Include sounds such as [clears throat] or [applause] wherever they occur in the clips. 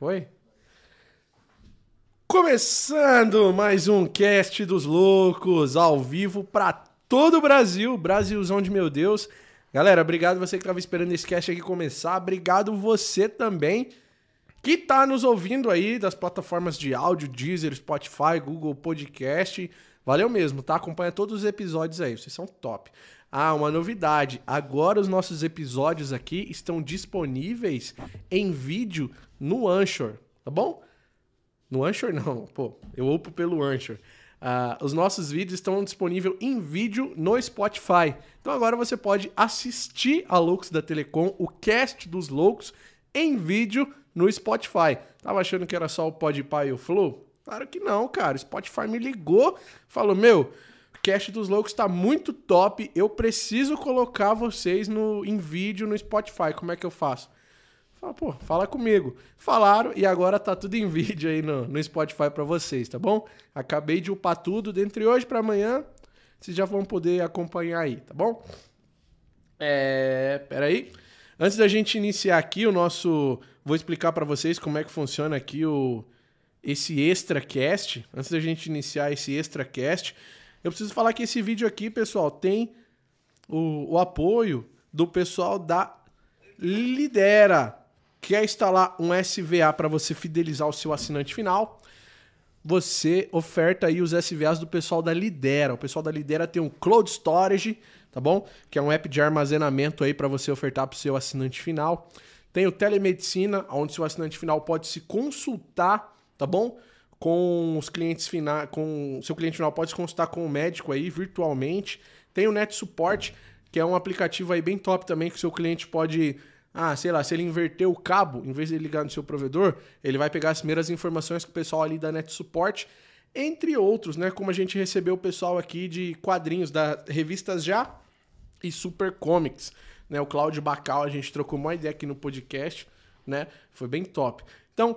Foi? Começando mais um cast dos loucos ao vivo para todo o Brasil, Brasilzão de meu Deus. Galera, obrigado você que estava esperando esse cast aqui começar. Obrigado você também que tá nos ouvindo aí das plataformas de áudio, Deezer, Spotify, Google Podcast. Valeu mesmo, tá? Acompanha todos os episódios aí, vocês são top. Ah, uma novidade. Agora os nossos episódios aqui estão disponíveis em vídeo no Anchor, tá bom? No Anchor [laughs] não, pô, eu upo pelo Anchor. Uh, os nossos vídeos estão disponíveis em vídeo no Spotify. Então agora você pode assistir a Loucos da Telecom, o cast dos Loucos, em vídeo no Spotify. Tava achando que era só o Podpah e o Flow? Claro que não, cara. O Spotify me ligou, falou: Meu, o cast dos Loucos tá muito top. Eu preciso colocar vocês no, em vídeo no Spotify. Como é que eu faço? Fala, pô, fala comigo. Falaram e agora tá tudo em vídeo aí no, no Spotify para vocês, tá bom? Acabei de upar tudo, dentre hoje para amanhã, vocês já vão poder acompanhar aí, tá bom? É, peraí. Antes da gente iniciar aqui o nosso, vou explicar para vocês como é que funciona aqui o esse extra cast. Antes da gente iniciar esse extra cast, eu preciso falar que esse vídeo aqui, pessoal, tem o, o apoio do pessoal da Lidera. Quer instalar um SVA para você fidelizar o seu assinante final? Você oferta aí os SVAs do pessoal da Lidera. O pessoal da Lidera tem um Cloud Storage, tá bom? Que é um app de armazenamento aí para você ofertar para o seu assinante final. Tem o Telemedicina, onde seu assinante final pode se consultar, tá bom? Com os clientes finais, com seu cliente final pode se consultar com o médico aí virtualmente. Tem o Net Support, que é um aplicativo aí bem top também que seu cliente pode ah, sei lá, se ele inverter o cabo, em vez de ligar no seu provedor, ele vai pegar as primeiras informações que o pessoal ali da Net Support, entre outros, né? Como a gente recebeu o pessoal aqui de quadrinhos da Revistas Já e Super Comics, né? O Cláudio Bacal, a gente trocou uma ideia aqui no podcast, né? Foi bem top. Então,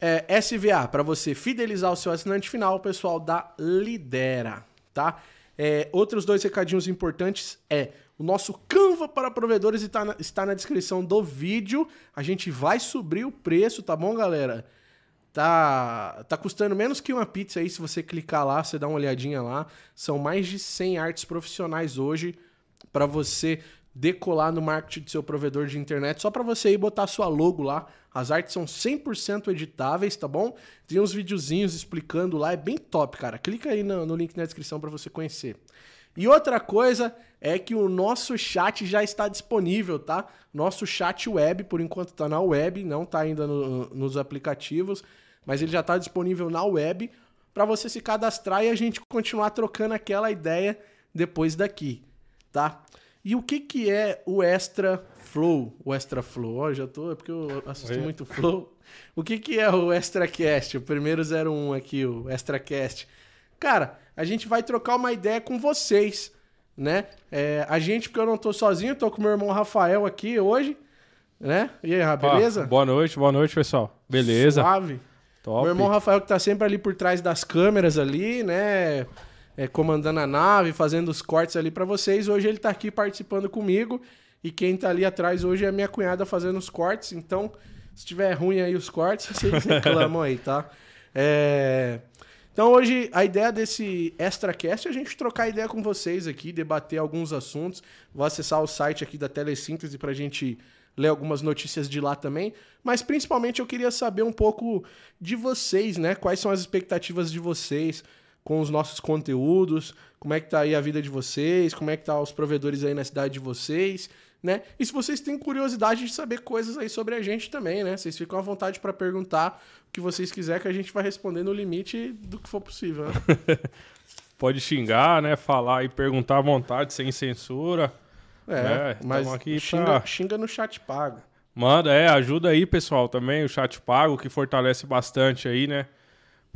é, SVA, para você fidelizar o seu assinante final, o pessoal da Lidera, tá? É, outros dois recadinhos importantes é o nosso Canva para provedores está na, está na descrição do vídeo. A gente vai subir o preço, tá bom, galera? Tá, tá custando menos que uma pizza aí, se você clicar lá, você dá uma olhadinha lá. São mais de 100 artes profissionais hoje para você decolar no marketing do seu provedor de internet, só para você ir botar sua logo lá. As artes são 100% editáveis, tá bom? Tem uns videozinhos explicando lá, é bem top, cara. Clica aí no, no link na descrição para você conhecer. E outra coisa é que o nosso chat já está disponível, tá? Nosso chat web, por enquanto está na web, não está ainda no, nos aplicativos, mas ele já está disponível na web para você se cadastrar e a gente continuar trocando aquela ideia depois daqui, tá? E o que que é o Extra Flow? O Extra Flow, ó, já tô, é porque eu assisto Oi. muito Flow. O que que é o Extra Cast? O primeiro 01 aqui, o Extra Cast. Cara, a gente vai trocar uma ideia com vocês, né? É, a gente, porque eu não tô sozinho, tô com meu irmão Rafael aqui hoje, né? E aí, beleza? Ah, boa noite, boa noite, pessoal. Beleza? Suave. Top. Meu irmão Rafael que tá sempre ali por trás das câmeras ali, né? É, comandando a nave, fazendo os cortes ali para vocês. Hoje ele tá aqui participando comigo. E quem tá ali atrás hoje é minha cunhada fazendo os cortes. Então, se tiver ruim aí os cortes, [laughs] vocês reclamam aí, tá? É... Então hoje a ideia desse ExtraCast é a gente trocar ideia com vocês aqui, debater alguns assuntos. Vou acessar o site aqui da Telesíntese para a gente ler algumas notícias de lá também. Mas principalmente eu queria saber um pouco de vocês, né? Quais são as expectativas de vocês com os nossos conteúdos, como é que tá aí a vida de vocês, como é que tá os provedores aí na cidade de vocês né? E se vocês têm curiosidade de saber coisas aí sobre a gente também, né? Vocês ficam à vontade para perguntar o que vocês quiserem que a gente vai responder no limite do que for possível, né? [laughs] Pode xingar, né? Falar e perguntar à vontade, sem censura. É, né? mas aqui xinga, pra... xinga no chat pago. Manda, é, ajuda aí, pessoal, também, o chat pago, que fortalece bastante aí, né?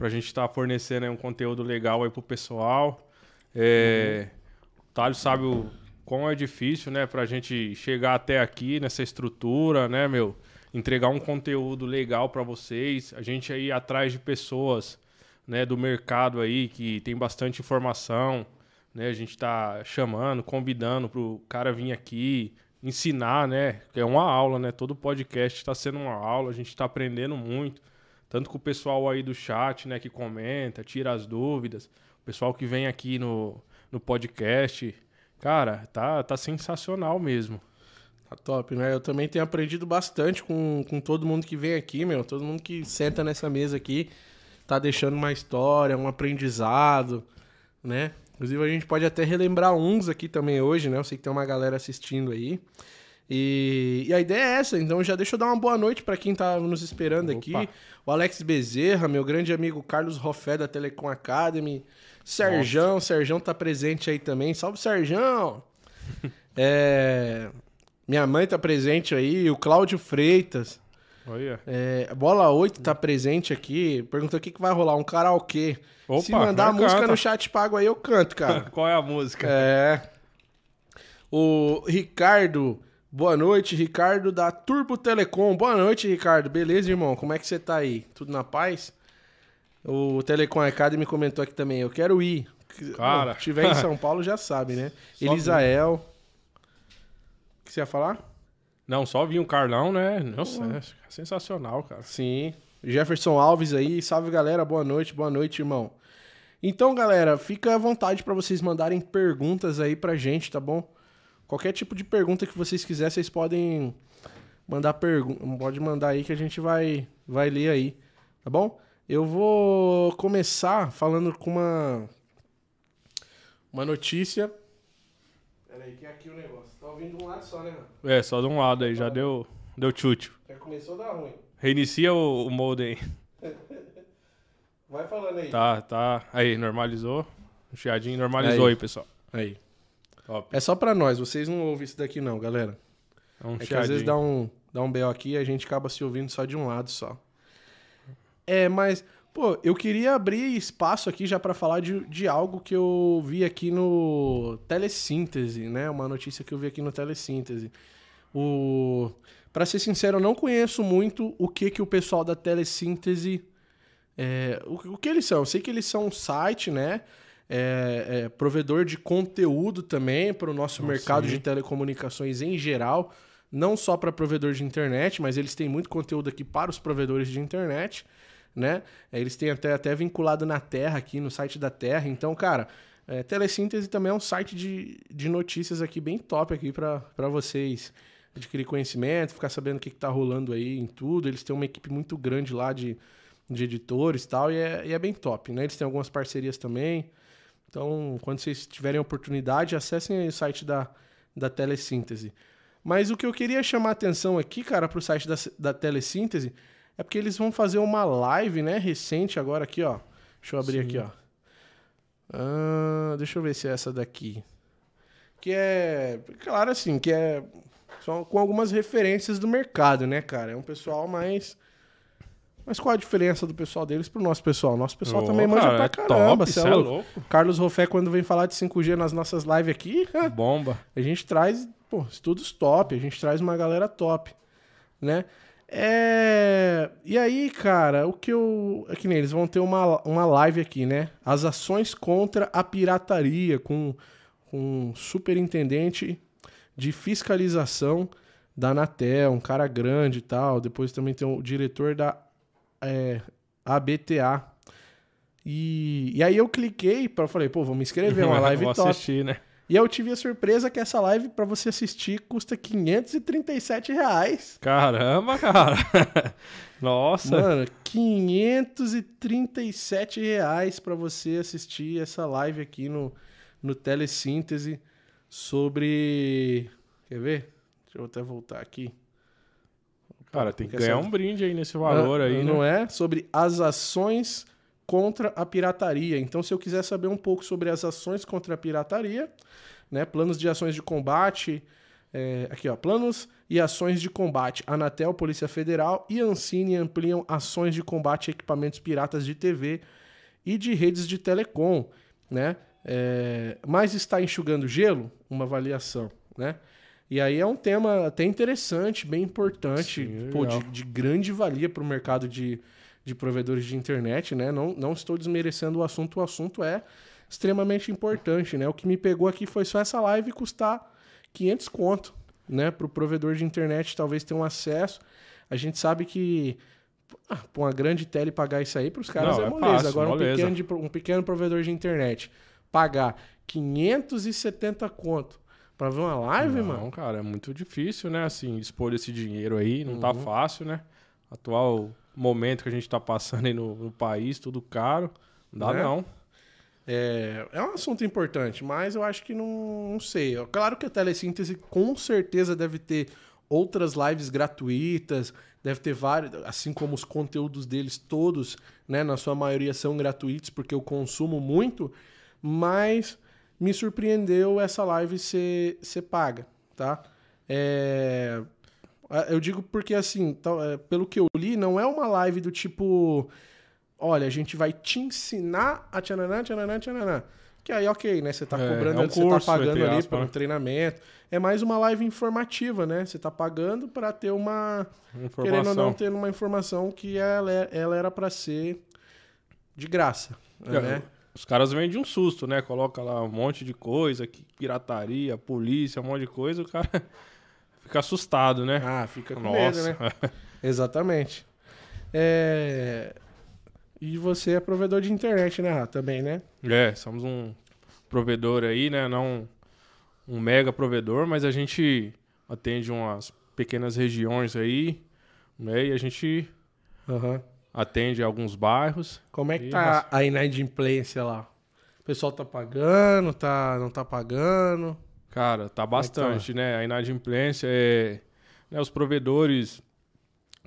Pra gente estar tá fornecendo um conteúdo legal aí pro pessoal. É, uhum. O Thales sabe o como é difícil, né, pra gente chegar até aqui nessa estrutura, né, meu? Entregar um conteúdo legal para vocês. A gente aí atrás de pessoas, né, do mercado aí que tem bastante informação, né? A gente tá chamando, convidando pro cara vir aqui, ensinar, né? É uma aula, né? Todo podcast está sendo uma aula, a gente está aprendendo muito. Tanto com o pessoal aí do chat, né, que comenta, tira as dúvidas. O pessoal que vem aqui no, no podcast. Cara, tá, tá sensacional mesmo. Tá top, né? Eu também tenho aprendido bastante com, com todo mundo que vem aqui, meu. Todo mundo que senta nessa mesa aqui tá deixando uma história, um aprendizado, né? Inclusive, a gente pode até relembrar uns aqui também hoje, né? Eu sei que tem uma galera assistindo aí. E, e a ideia é essa, então já deixa eu dar uma boa noite para quem tá nos esperando Opa. aqui. O Alex Bezerra, meu grande amigo Carlos Rofé da Telecom Academy. Serjão, Nossa. Serjão tá presente aí também. Salve, Serjão! [laughs] é, minha mãe tá presente aí, o Cláudio Freitas. Olha. É, Bola 8 tá presente aqui. Perguntou o que, que vai rolar, um karaokê. Opa, Se mandar a música canta. no chat pago aí, eu canto, cara. [laughs] Qual é a música? É. O Ricardo. Boa noite, Ricardo da Turbo Telecom. Boa noite, Ricardo. Beleza, irmão? Como é que você tá aí? Tudo na paz? O Telecom Academy comentou aqui também. Eu quero ir. Cara. Se tiver em [laughs] São Paulo, já sabe, né? Só Elisael. O que você ia falar? Não, só vi um Carlão, né? Nossa, é sensacional, cara. Sim. Jefferson Alves aí. Salve, galera. Boa noite. Boa noite, irmão. Então, galera, fica à vontade para vocês mandarem perguntas aí pra gente, tá bom? Qualquer tipo de pergunta que vocês quiserem, vocês podem mandar pergunta, pode mandar aí que a gente vai vai ler aí, tá bom? Eu vou começar falando com uma uma notícia. Pera aí, que é aqui o negócio. Tá ouvindo de um lado só, né, mano? É, só de um lado aí, já deu deu chute. Já começou a dar ruim. Reinicia o, o modem aí. [laughs] Vai falando aí. Tá, tá. Aí, normalizou. O chiadinho normalizou aí, aí pessoal. Aí. Top. É só pra nós, vocês não ouvem isso daqui não, galera. É, um é que às vezes dá um, dá um BO aqui e a gente acaba se ouvindo só de um lado só. É, mas, pô, eu queria abrir espaço aqui já para falar de, de algo que eu vi aqui no Telesíntese, né? Uma notícia que eu vi aqui no Telesíntese. O... Pra ser sincero, eu não conheço muito o que, que o pessoal da Telesíntese é, o, o, que eles são? Eu sei que eles são um site, né? É, é, provedor de conteúdo também para o nosso oh, mercado sim. de telecomunicações em geral. Não só para provedor de internet, mas eles têm muito conteúdo aqui para os provedores de internet, né? É, eles têm até, até vinculado na Terra aqui, no site da Terra. Então, cara, é, Telesíntese também é um site de, de notícias aqui bem top aqui para vocês adquirir conhecimento, ficar sabendo o que, está rolando aí em tudo. Eles têm uma equipe muito grande lá de de editores e tal, e é, e é bem top, né? Eles têm algumas parcerias também. Então, quando vocês tiverem oportunidade, acessem o site da, da Telesíntese. Mas o que eu queria chamar a atenção aqui, cara, para o site da, da Telesíntese, é porque eles vão fazer uma live, né, recente agora aqui, ó. Deixa eu abrir Sim. aqui, ó. Ah, deixa eu ver se é essa daqui. Que é, claro assim, que é só com algumas referências do mercado, né, cara? É um pessoal mais mas qual a diferença do pessoal deles pro nosso pessoal? Nosso pessoal oh, também manja cara, pra é caramba. Top, é, é louco. Carlos Rofé, quando vem falar de 5G nas nossas lives aqui, [laughs] bomba. A gente traz, pô, estudos top, a gente traz uma galera top, né? É... E aí, cara, o que eu. É que nem eles vão ter uma, uma live aqui, né? As ações contra a pirataria, com, com um superintendente de fiscalização da Anatel, um cara grande e tal. Depois também tem o diretor da é, ABTA. E, e aí eu cliquei para falei, pô, vou me inscrever, uma [laughs] live vou top. assistir, né? E eu tive a surpresa que essa live para você assistir custa 537 reais. Caramba, cara. [laughs] Nossa. Mano, 537 reais para você assistir essa live aqui no, no Telesíntese sobre... Quer ver? Deixa eu até voltar aqui. Cara, tem que ganhar essa... um brinde aí nesse valor ah, aí, Não né? é? Sobre as ações contra a pirataria. Então, se eu quiser saber um pouco sobre as ações contra a pirataria, né? Planos de ações de combate. É, aqui, ó. Planos e ações de combate. Anatel, Polícia Federal e Ancine ampliam ações de combate a equipamentos piratas de TV e de redes de telecom, né? É, mas está enxugando gelo? Uma avaliação, né? E aí é um tema até interessante, bem importante, Sim, pô, de, de, grande valia para o mercado de, de provedores de internet, né? Não, não estou desmerecendo o assunto, o assunto é extremamente importante, né? O que me pegou aqui foi só essa live custar 500 conto, né, para o provedor de internet talvez ter um acesso. A gente sabe que ah, pra uma grande tele pagar isso aí, para os caras Não, é é moleza. fácil, Agora, um moleza. pequeno, de- um pequeno provedor de internet pagar 570 conto para ver uma live, não, mano. cara, é muito difícil, né? Assim, expor esse dinheiro aí, não tá Uhum. fácil, né? Atual momento que a gente tá passando aí no, no país, tudo caro. Não dá Né? não. É, é um assunto importante, mas eu acho que não, não sei. Claro que a Telesíntese com certeza deve ter outras lives gratuitas, deve ter vários, assim como os conteúdos deles todos, né, na sua maioria são gratuitos, porque eu consumo muito, mas me surpreendeu essa live ser, ser paga, tá? É, eu digo porque, assim, é, pelo que eu li, não é uma live do tipo olha, a gente vai te ensinar a tchananã, tchananã, tchananã. Que aí, ok, né? Você tá É, cobrando, é um você curso, tá pagando ali para um né? treinamento. É mais uma live informativa, né? Você tá pagando para ter uma, querendo ou não, Informação. ter uma informação que ela, é- ela era para ser de graça, É, né? Os caras vendem um susto, né? Coloca lá um monte de coisa, pirataria, polícia, um monte de coisa, o cara [laughs] fica assustado, né? Ah, fica com Nossa. medo, né? [laughs] Exatamente. É... E você é provedor de internet, né, Rá? Também, né? É, somos um provedor aí, né? Não um mega provedor, mas a gente atende umas pequenas regiões aí, né? E a gente Aham. Atende alguns bairros. Como é que Ih, tá a inadimplência lá? O pessoal tá pagando, tá, não tá pagando? Cara, tá bastante, né? A inadimplência é. né, os provedores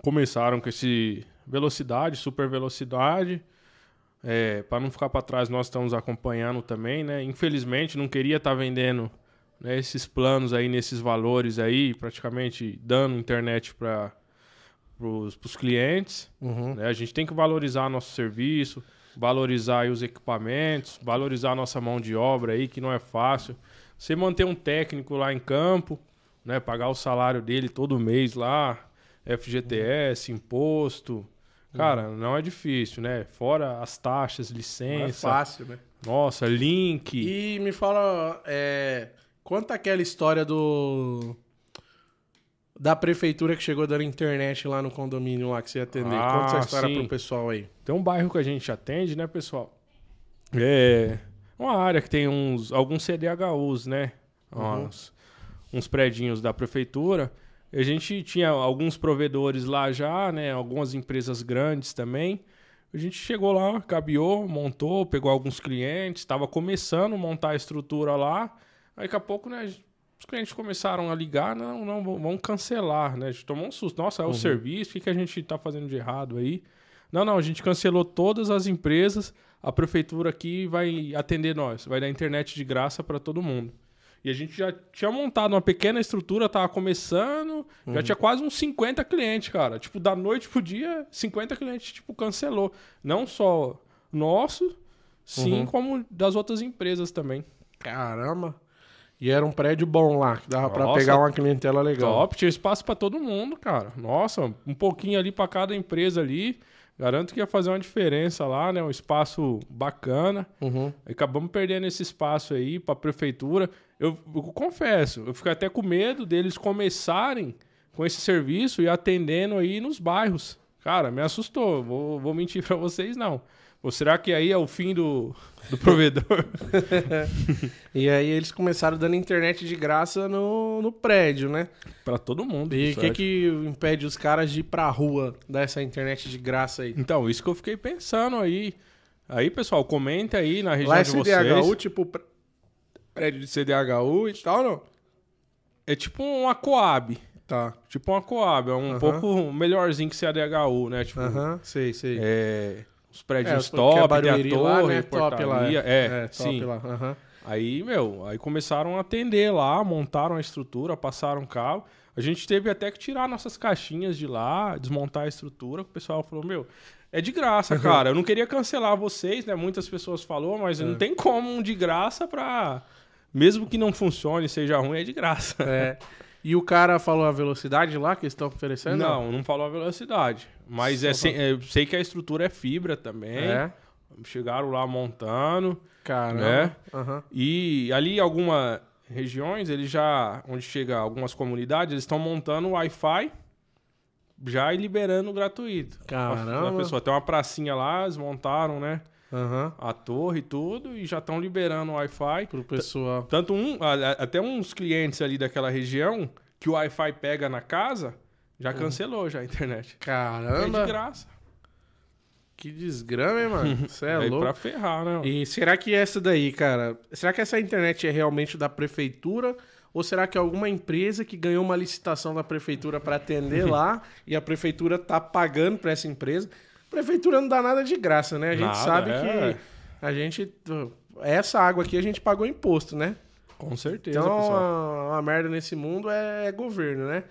começaram com esse velocidade, super velocidade. É, para não ficar para trás, nós estamos acompanhando também, né? Infelizmente, não queria estar vendendo né, esses planos aí nesses valores aí, praticamente dando internet para os clientes. Uhum. né? A gente tem que valorizar nosso serviço, valorizar os equipamentos, valorizar a nossa mão de obra aí, que não é fácil. Você manter um técnico lá em campo, né? Pagar o salário dele todo mês lá, FGTS, imposto. Cara, não é difícil, né? Fora as taxas, Não é licença, fácil, né? nossa, link. E me fala, é, conta aquela história do da prefeitura que chegou dando internet lá no condomínio lá que você ia atender. Ah, conta essa história sim. pro pessoal aí. Tem um bairro que a gente atende, né, pessoal? É uma área que tem uns alguns CDHUs, né? Uhum. Uns, uns predinhos da prefeitura. A gente tinha alguns provedores lá já, né? Algumas empresas grandes também. A gente chegou lá, cabeou, montou, pegou alguns clientes, estava começando a montar a estrutura lá. Aí daqui a pouco, né? Os clientes começaram a ligar, não, não, vamos cancelar, né? A gente tomou um susto. Nossa, é o serviço, o que, que a gente tá fazendo de errado aí? Não, não, a gente cancelou todas as empresas, a prefeitura aqui vai atender nós, vai dar internet de graça para todo mundo. E a gente já tinha montado uma pequena estrutura, tava começando, já tinha quase uns 50 clientes, cara. Tipo, da noite pro dia, 50 clientes, tipo, cancelou. Não só nosso, sim, Uhum. como das outras empresas também. Caramba. E era um prédio bom lá, que dava pra Nossa. pegar uma clientela legal. Top, tinha espaço pra todo mundo, cara. Nossa, um pouquinho ali pra cada empresa ali. Garanto que ia fazer uma diferença lá, né? Um espaço bacana. Uhum. Acabamos perdendo esse espaço aí pra prefeitura. Eu, eu confesso, eu fico até com medo deles começarem com esse serviço e atendendo aí nos bairros. Cara, me assustou. Vou, vou mentir pra vocês, não. Ou será que aí é o fim do, do provedor? [laughs] E aí eles começaram dando internet de graça no, no prédio, né? pra todo mundo. E o que que impede os caras de ir pra rua dar essa internet de graça aí? Então, isso que eu fiquei pensando aí. Aí, pessoal, comenta aí na região Lá é de CDHU, vocês. tipo, pr- prédio de CDHU e tal, não? É tipo uma Coab. Tá. Tipo uma Coab. É um Aham. pouco melhorzinho que CDHU, né? Tipo, Aham, sei, sei. é, os prédios É, porque top, tem a torre, lá, né? Top lá. portaria. É, top sim. lá. aham. Aí, meu, aí começaram a atender lá, montaram a estrutura, passaram cabo. A gente teve até que tirar nossas caixinhas de lá, desmontar a estrutura. O pessoal falou, meu, é de graça, cara. Eu não queria cancelar vocês, né? Muitas pessoas falou, mas É. não tem como um de graça pra... Mesmo que não funcione, seja ruim, é de graça. É. E o cara falou a velocidade lá que eles estão oferecendo? Não, não falou a velocidade. Mas é sem- é, eu sei que a estrutura é fibra também. É. Chegaram lá montando. Caramba. Né? Aham. E ali alguma regiões, eles já, onde chega algumas comunidades, eles estão montando Wi-Fi já e liberando gratuito. Caramba. A pessoa tem uma pracinha lá, eles montaram, né? Aham. A torre e tudo, e já estão liberando o Wi-Fi. Pro pessoal. Tanto um, até uns clientes ali daquela região que o Wi-Fi pega na casa, já cancelou já a internet. É de Caramba. graça. Que desgrama, hein, mano? [laughs] Você é Aí louco. pra ferrar, né? E será que essa daí, cara, será que essa internet é realmente da prefeitura ou será que é alguma empresa que ganhou uma licitação da prefeitura para atender lá [laughs] e a prefeitura tá pagando para essa empresa? Prefeitura não dá nada de graça, né? A gente Nada, sabe é. que a gente essa água aqui a gente pagou imposto, né? Com certeza, Então, pessoal. a, uma merda nesse mundo é, governo, né?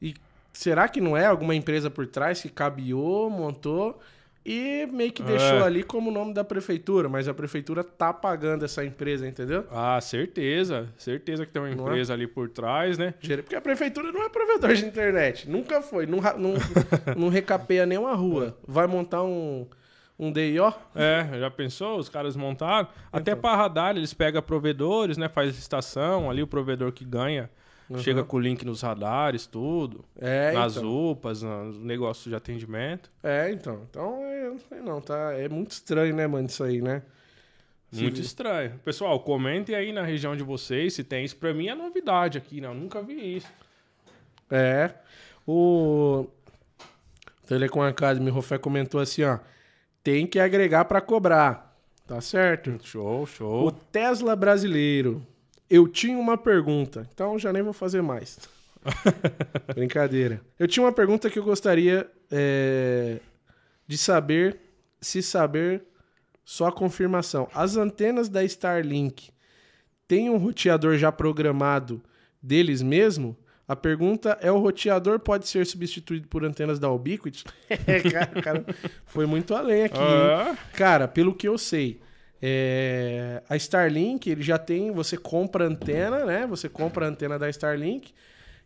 E será que não é alguma empresa por trás que cabeou, montou e meio que deixou É. ali como nome da prefeitura, mas a prefeitura tá pagando essa empresa, entendeu? Ah, certeza. Certeza que tem uma é? empresa ali por trás, né? Porque a prefeitura não é provedor de internet. Nunca foi. Não, não, [laughs] não recapeia nenhuma rua. Vai montar um, um DIO? É, já pensou? Os caras montaram. Até Então. pra radar, eles pegam provedores, né? Faz licitação, ali o provedor que ganha chega com o link nos radares, tudo. É, nas então. UPAs, nos negócios de atendimento. É, então. Então, eu não sei não, tá? É muito estranho, né, mano, isso aí, né? Se Muito estranho. Pessoal, comentem aí na região de vocês se tem isso. Pra mim é novidade aqui, né? Eu nunca vi isso. É. O Telecom Academy, o Rofé comentou assim, ó. Tem que agregar pra cobrar. Tá certo? Show, O show. Tesla brasileiro. Eu tinha uma pergunta, então já nem vou fazer mais. [laughs] Brincadeira. Eu tinha uma pergunta que eu gostaria é, de saber, se saber, só a confirmação. As antenas da Starlink têm um roteador já programado deles mesmo? A pergunta é: o roteador pode ser substituído por antenas da Ubiquiti? É, [laughs] [laughs] cara, cara, foi muito além aqui. Ah, Cara, pelo que eu sei, é, a Starlink, ele já tem, você compra antena, né? Você compra a antena da Starlink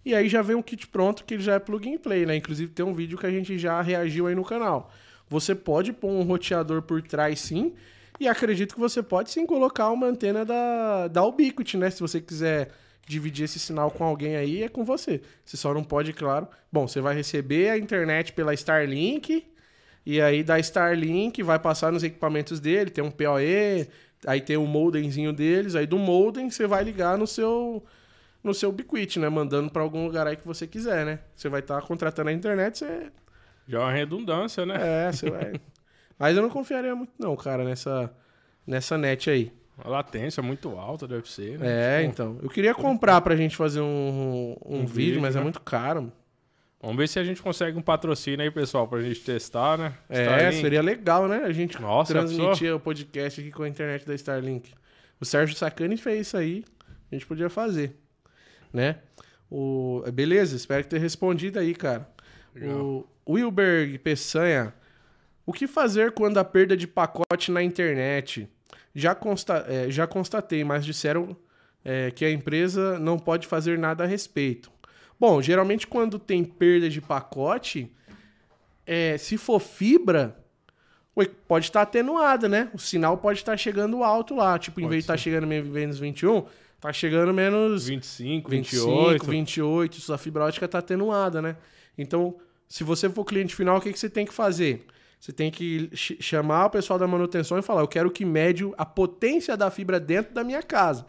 e aí já vem um kit pronto que ele já é plug and play, né? Inclusive tem um vídeo que a gente já reagiu aí no canal. Você pode pôr um roteador por trás sim, e acredito que você pode sim colocar uma antena da, da Ubiquiti, né? Se você quiser dividir esse sinal com alguém aí, é com você. Você só não pode, claro. Bom, você vai receber a internet pela Starlink, e aí da Starlink vai passar nos equipamentos dele, tem um PoE, aí tem o modemzinho deles, aí do modem você vai ligar no seu no seu Ubiquiti, né, mandando pra algum lugar aí que você quiser, né? Você vai estar contratando a internet, você já é uma redundância, né? é, você vai. Mas eu não confiaria muito não, cara, nessa nessa net aí. A latência é muito alta, deve ser, né? É, então. Eu queria comprar pra gente fazer um, um, Um vídeo, vídeo, mas é né? muito caro. Vamos ver se a gente consegue um patrocínio aí, pessoal, pra gente testar, né? É, Starlink. seria legal, né? A gente Nossa, transmitir o podcast aqui com a internet da Starlink. O Sérgio Sacani fez isso aí. A gente podia fazer. Né? O... Beleza, espero ter respondido aí, cara. O Wilberg Peçanha. O que fazer quando a perda de pacote na internet? Já, consta... é, já constatei, mas disseram é, que a empresa não pode fazer nada a respeito. Bom, geralmente quando tem perda de pacote, é, se for fibra, pode estar atenuada, né? O sinal pode estar chegando alto lá. Tipo, em Pode vez de estar chegando menos 21, tá chegando menos 25, 25, 28. 28. Sua fibra ótica tá atenuada, né? Então, se você for cliente final, o que, que você tem que fazer? Você tem que ch- chamar o pessoal da manutenção e falar: eu quero que mede a potência da fibra dentro da minha casa.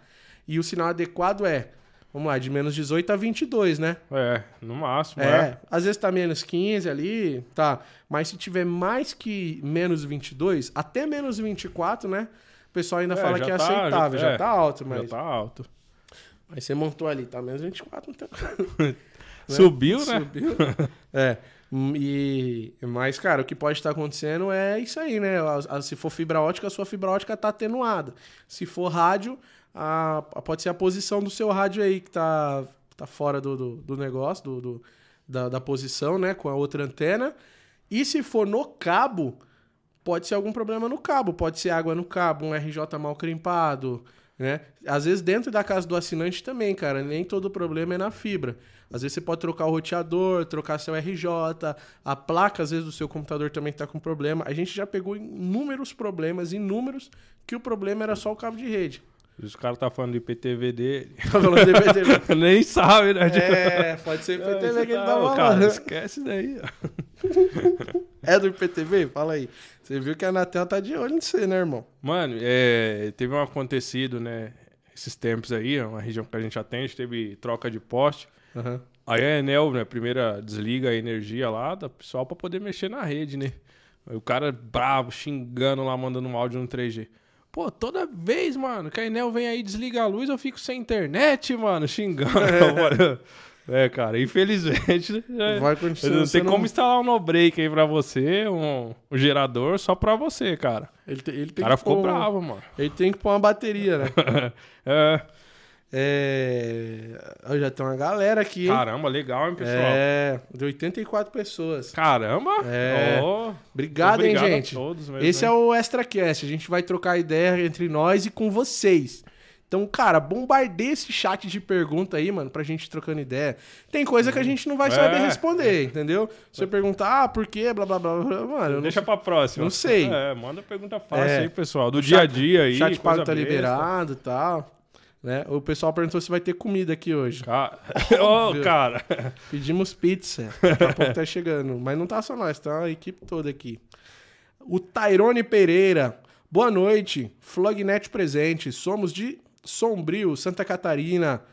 E o sinal adequado é, vamos lá, de menos 18 a 22, né? É, no máximo, É, é. às vezes tá menos 15 ali, tá. Mas se tiver mais que menos 22, até menos 24, né? O pessoal ainda É, fala já que é tá, aceitável, já- já, é, tá alto, Já mas. tá alto. Mas você montou ali, tá menos 24, então. [laughs] Subiu, né? Subiu. [laughs] é. E, mas, cara, o que pode estar acontecendo é isso aí, né? Se for fibra ótica, a sua fibra ótica tá atenuada. Se for rádio, a, a- pode ser a posição do seu rádio aí que tá, tá fora do, do, do negócio, do, do- da, da posição, né? Com a outra antena. E se for no cabo, pode ser algum problema no cabo. Pode ser água no cabo, um RJ mal crimpado, né? Às vezes dentro da casa do assinante também, cara. Nem todo problema é na fibra. Às vezes você pode trocar o roteador, trocar seu RJ, a placa, às vezes, do seu computador também tá com problema. A gente já pegou inúmeros problemas, inúmeros, que o problema era só o cabo de rede. Os caras tá falando do IPTV dele. Tá falando do IPTV. Nem sabe, né? É, pode ser [laughs] IPTV que ele tá falando. cara, esquece daí. É do IPTV? Fala aí. Você viu que a Anatel tá de olho em você, né, irmão? Mano, é, teve um acontecido, né? Esses tempos aí, é uma região que a gente atende, teve troca de poste. Aham. Aí a Enel, né, primeira desliga a energia lá do pessoal pra poder mexer na rede, né? Aí o cara bravo, xingando lá, mandando um áudio no 3G. Pô, toda vez, mano, que a Enel vem aí e desliga a luz, eu fico sem internet, mano, xingando. [laughs] Mano, é, cara, infelizmente. [laughs] né, Vai continuar Não tem como instalar um no-break aí pra você, um, um gerador só pra você, cara. Ele, te- ele O tem cara que ficou pôr- bravo, mano. Ele tem que pôr uma bateria, né? [laughs] é, É. ó, Já tem uma galera aqui, hein? caramba, legal, hein, pessoal? É, de 84 pessoas. Caramba! É. Ó, Obrigado, obrigado hein, a gente? todos mesmo, Esse né? é o ExtraCast. A gente vai trocar ideia entre nós e com vocês. Então, cara, bombardeia esse chat de pergunta aí, mano, pra gente trocando ideia. Tem coisa que a gente não vai saber É. responder, entendeu? Se você perguntar, ah, por quê, blá, blá, blá, blá, mano, eu não Deixa pra próxima. não sei. É, manda pergunta fácil É. aí, pessoal. Do dia a dia aí. O chat pago tá liberado e tal. Né? O pessoal perguntou se vai ter comida aqui hoje. Ca- [laughs] Ô, Óbvio. cara. Pedimos pizza. Daqui a pouco tá chegando. Mas não tá só nós, tá a equipe toda aqui. O Tairone Pereira. Boa noite. Flognet presente. Somos de Sombrio, Santa Catarina.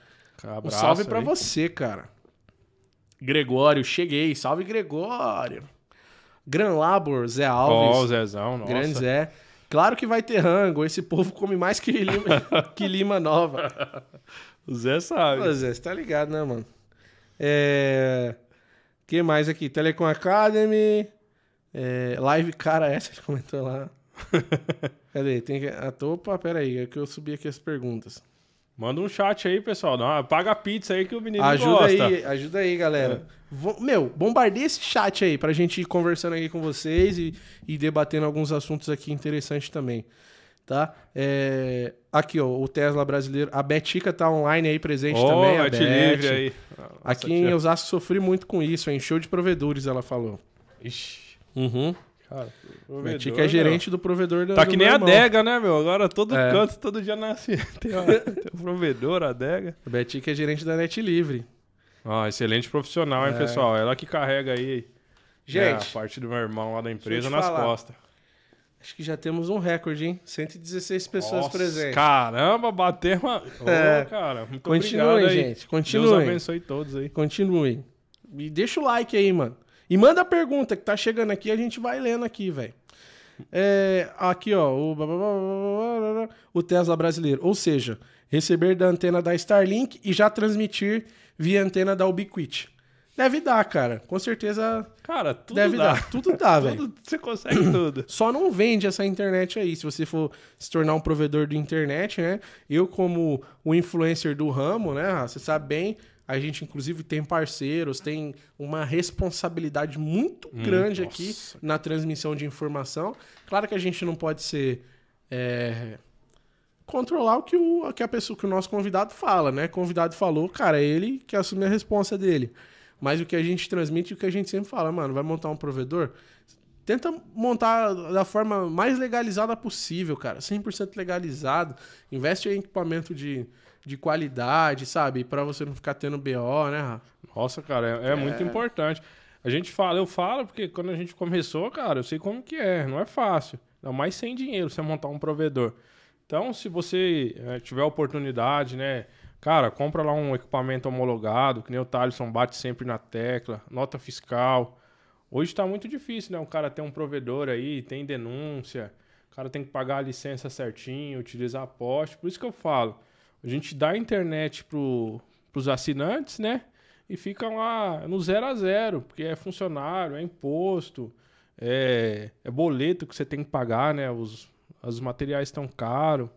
Um salve pra aí. você, cara. Gregório, cheguei. Salve, Gregório. Gran Labor, Zé Ó, Alves. o Zezão, nossa. Grande Zé. Claro que vai ter rango. Esse povo come mais que Lima, [laughs] que Lima Nova. O Zé sabe. Ô, Zé, você tá ligado, né, mano? É... que mais aqui? Telecom Academy. É... Live cara, essa que comentou lá. [laughs] Cadê? Tem que... Ah, opa, pera aí, é que eu subi aqui as perguntas. Manda um chat aí, pessoal. Dá, paga a pizza aí que o menino Ajuda gosta. aí, ajuda aí, galera. Vo- Meu, bombardeia esse chat aí pra gente ir conversando aqui com vocês e, e debatendo alguns assuntos aqui interessantes também. Tá? É, Aqui, ó, o Tesla brasileiro. A Betica tá online aí presente Ó, também. A Bet. livre aí. Nossa, Aqui em tia. Osasco sofri muito com isso, hein? Show de provedores, ela falou. Ixi, Uhum. Cara. Betica é gerente do provedor da. Tá que meu nem a adega, né, meu? Agora todo É. canto, todo dia nasce. [laughs] Tem, uma, [laughs] tem um provedor, a adega. A Betica é gerente da Net Livre. Ó, excelente profissional, hein, É. pessoal? Ela que carrega aí Gente, né, a parte do meu irmão lá da empresa nas falar. costas. acho que já temos um recorde, hein? 116 pessoas Nossa, presentes. Caramba, bater uma. [laughs] Ô, É. cara, muito Continuem, obrigado aí. gente. Deus Continuem. abençoe todos aí. Continuem. E deixa o like aí, mano. E manda a pergunta que tá chegando aqui, a gente vai lendo aqui, velho. É, aqui, ó, o, o Tesla brasileiro. Ou seja, receber da antena da Starlink e já transmitir via antena da Ubiquiti. Deve dar, cara. Com certeza Cara, tudo deve dá. dar. Tudo dá, [laughs] velho. Você consegue [clears throat] tudo. Só não vende essa internet aí. Se você for se tornar um provedor de internet, né? Eu, como o influencer do ramo, né? Você sabe bem, a gente inclusive tem parceiros, tem uma responsabilidade muito grande aqui nossa. na transmissão de informação. Claro que a gente não pode ser. é, controlar o que, o que a pessoa, que o nosso convidado fala, né? Convidado falou, cara, é ele que assume a responsa dele. Mas o que a gente transmite, o que a gente sempre fala, mano, vai montar um provedor, tenta montar da forma mais legalizada possível, cara. 100% legalizado. Investe em equipamento de, de qualidade, sabe? Pra você não ficar tendo BO, né? Rafa? Nossa, cara, é, é muito importante. A gente fala, eu falo, porque quando a gente começou, cara, eu sei como que é, não é fácil. Ainda mais sem dinheiro você montar um provedor. Então, se você eh, tiver a oportunidade, né, cara, compra lá um equipamento homologado, que nem o Thaleson bate sempre na tecla, nota fiscal. Hoje tá muito difícil, né? Um cara ter um provedor aí, tem denúncia, o cara tem que pagar a licença certinho, utilizar a poste. Por isso que eu falo, a gente dá a internet pro, pros assinantes, né? E ficam lá no zero a zero, porque é funcionário, é imposto, é, é boleto que você tem que pagar, né? Os, os materiais estão caros.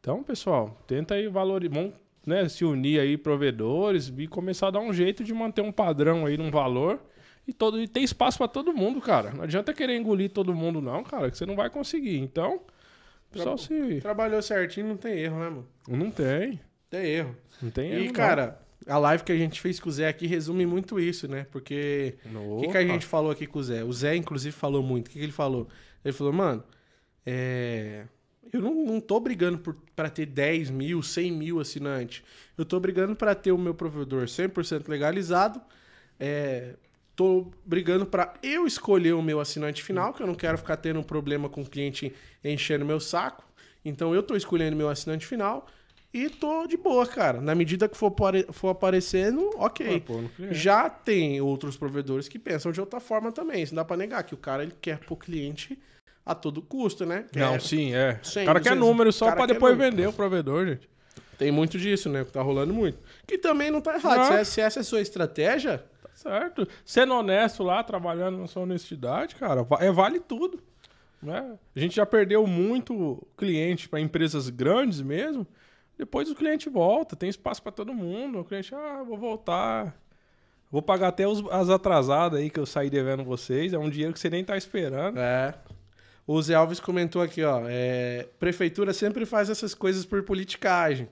Então, pessoal, tenta aí valorizar, né, se unir aí provedores e começar a dar um jeito de manter um padrão aí num valor e todo e ter espaço para todo mundo, cara. Não adianta querer engolir todo mundo não, cara, que você não vai conseguir. Então, pessoal se Trabalhou certinho, não tem erro, né, mano? não tem, Tem erro. não tem E, erro, não. cara, a live que a gente fez com o Zé aqui resume muito isso, né? Porque O que, que a gente falou aqui com o Zé? O Zé, inclusive, falou muito. O que, que ele falou? Ele falou, mano, é, Eu não, não tô brigando por, pra ter 10 mil, 100 mil assinantes. Eu tô brigando pra ter o meu provedor 100% legalizado. É, tô brigando pra eu escolher o meu assinante final, que eu não quero ficar tendo um problema com o cliente enchendo meu saco. Então eu tô escolhendo meu assinante final e tô de boa, cara. Na medida que for, for aparecendo, ok. Pô. Já tem outros provedores que pensam de outra forma também. Isso não dá pra negar, que o cara ele quer pro cliente a todo custo, né? Quer- Não, sim, é. Cem, o cara quer número só quer depois número. vender o provedor, gente. Tem muito disso, né? Que tá rolando muito. Que também não tá errado. Não. Se, é- essa é a sua estratégia, certo. Sendo honesto lá, trabalhando na sua honestidade, cara, é vale tudo. Né? A gente já perdeu muito cliente para empresas grandes mesmo. Depois o cliente volta, tem espaço para todo mundo. O cliente, ah, vou voltar. Vou pagar até os- as atrasadas aí que eu saí devendo vocês. É um dinheiro que você nem tá esperando. É. O Zé Alves comentou aqui, ó. é, prefeitura sempre faz essas coisas por politicagem.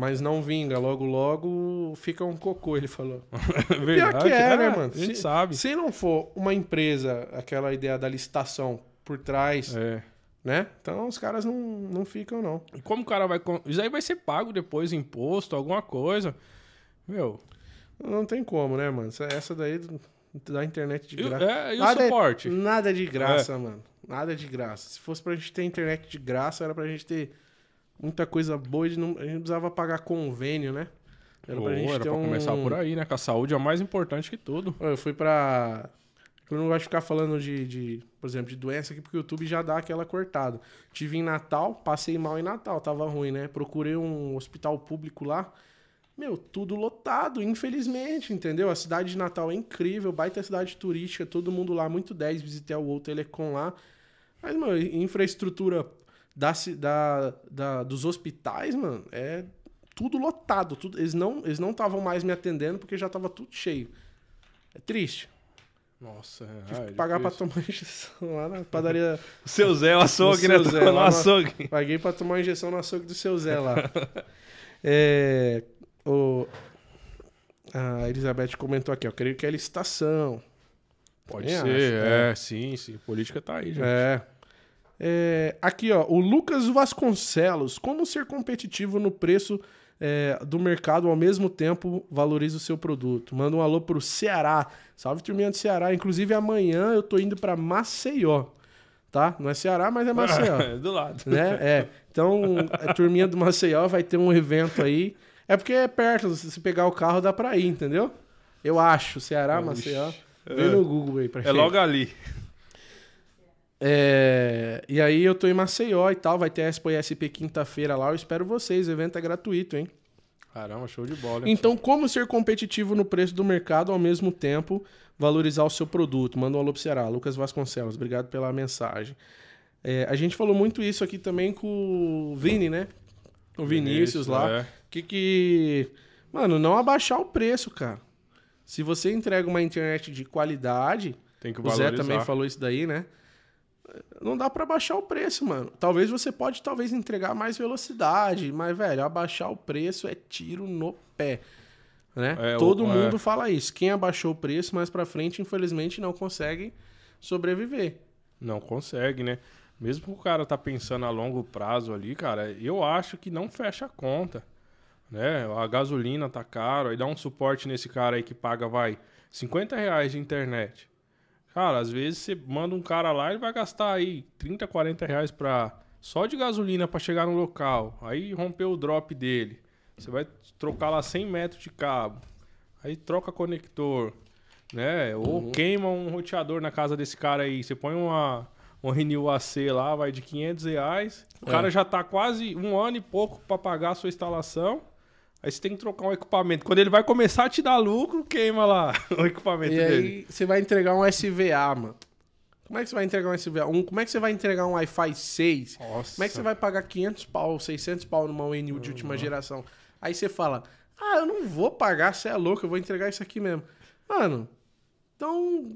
Mas não vinga. Logo, logo fica um cocô, ele falou. [laughs] Pior Verdade, que é, né, é, mano? A gente se, sabe. Se não for uma empresa, aquela ideia da licitação por trás, É. né? Então os caras não, não ficam, não. E como o cara vai. Isso aí vai ser pago depois, imposto, alguma coisa. Meu. Não tem como, né, mano? Essa- daí da internet de graça. é, e o Nada é- suporte? Nada de graça, mano. Nada de graça. Se fosse pra gente ter internet de graça, era pra gente ter muita coisa boa e não, a gente não precisava pagar convênio, né? Era pra gente era pra um... começar por aí, né? Que a saúde é mais importante que tudo. Eu fui pra. Eu não gosto de ficar falando de, de, por exemplo, de doença aqui, porque o YouTube já dá aquela cortada. Tive em Natal, passei mal em Natal, tava ruim, né? Procurei um hospital público lá. Meu, tudo lotado, infelizmente, entendeu? A cidade de Natal é incrível, baita cidade turística, todo mundo lá, muito 10, visitei o World Telecom lá. Mas, mano, infraestrutura da, da, da, dos hospitais, mano, é tudo lotado. Tudo, eles não eles não estavam mais me atendendo porque já tava tudo cheio. É triste. Nossa, Tive é, que pagar pra difícil. tomar [laughs] injeção lá na padaria. O seu Zé, o açougue, né? Zé, no açougue. Paguei pra tomar injeção no açougue do seu Zé lá. [laughs] É, o, a Elizabeth comentou aqui, ó. Creio que é licitação. Pode Também ser, acho, é, sim, sim. Política tá aí, gente. É. É, aqui, ó, o Lucas Vasconcelos. Como ser competitivo no preço é, do mercado ao mesmo tempo valoriza o seu produto? Manda um alô pro Ceará. Salve, turminha do Ceará. Inclusive, amanhã eu tô indo pra Maceió. Tá? Não é Ceará, mas é Maceió. [laughs] do lado. né? É. Então, a turminha do Maceió vai ter um evento aí. É porque é perto, se você pegar o carro dá pra ir, entendeu? Eu acho, Ceará, Maceió. Vê no Google aí pra É logo ali. É, e aí eu tô em Maceió e tal, vai ter a Expo ISP quinta-feira lá, eu espero vocês, o evento é gratuito, hein? Caramba, show de bola. hein? Então, como ser competitivo no preço do mercado ao mesmo tempo valorizar o seu produto? Manda um alô pro Ceará, Lucas Vasconcelos, obrigado pela mensagem. É, a gente falou muito isso aqui também com o Vini, né? O Vinícius lá. é. Que que. Mano, não abaixar o preço, cara. Se você entrega uma internet de qualidade, Tem que o Zé valorizar. também falou isso daí, né? Não dá pra abaixar o preço, mano. Talvez você pode talvez entregar mais velocidade, mas velho, abaixar o preço é tiro no pé, né? É, Todo o- mundo é. fala isso. Quem abaixou o preço mais pra frente, infelizmente, não consegue sobreviver. Não consegue, né? Mesmo que o cara tá pensando a longo prazo ali, cara, eu acho que não fecha a conta. Né? A gasolina tá caro, aí dá um suporte nesse cara aí que paga, vai, 50 reais de internet. Cara, às vezes você manda um cara lá, ele vai gastar aí 30, 40 reais pra, só de gasolina pra chegar no local. Aí rompeu o drop dele. Você vai trocar lá 100 metros de cabo. Aí troca conector, né? Ou queima um roteador na casa desse cara aí. Você põe uma, um Renew AC lá, vai de 500 reais. O É. cara já tá quase um ano e pouco pra pagar a sua instalação. Aí você tem que trocar um equipamento. Quando ele vai começar a te dar lucro, queima lá [laughs] o equipamento E dele. aí você vai entregar um SVA, mano. Como é que você vai entregar um SVA? Um, como é que você vai entregar um Wi-Fi 6? Nossa. Como é que você vai pagar 500 pau, 600 pau numa UNU de última geração? Aí você fala, ah, eu não vou pagar, você é louco, eu vou entregar isso aqui mesmo. Mano, então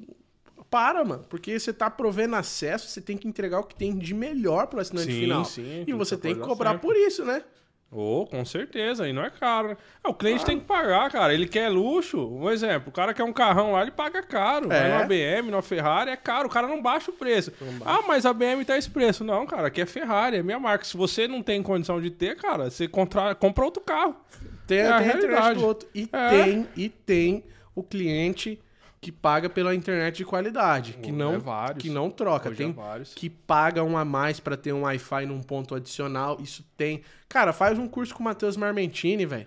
para, mano. Porque você tá provendo acesso, você tem que entregar o que tem de melhor pro assinante Sim, final. sim, e você tem que cobrar sempre. por isso, né? Oh, com certeza, e não é caro, né? É, o cliente tem que pagar, cara. Ele quer luxo. Um exemplo, o cara quer um carrão lá, ele paga caro. É. Vai numa BM, numa Ferrari, é caro. O cara não baixa o preço. Ah, mas a BM tá esse preço. Não, cara, aqui é Ferrari, é minha marca. Se você não tem condição de ter, cara, você contra... compra outro carro. Tem, É a tem a realidade. do outro. E É. tem, e tem o cliente que paga pela internet de qualidade, que É não, vários. que não troca. Hoje tem é vários. que paga um a mais pra ter um Wi-Fi num ponto adicional. Isso tem. Cara, faz um curso com o Matheus Marmentini, velho.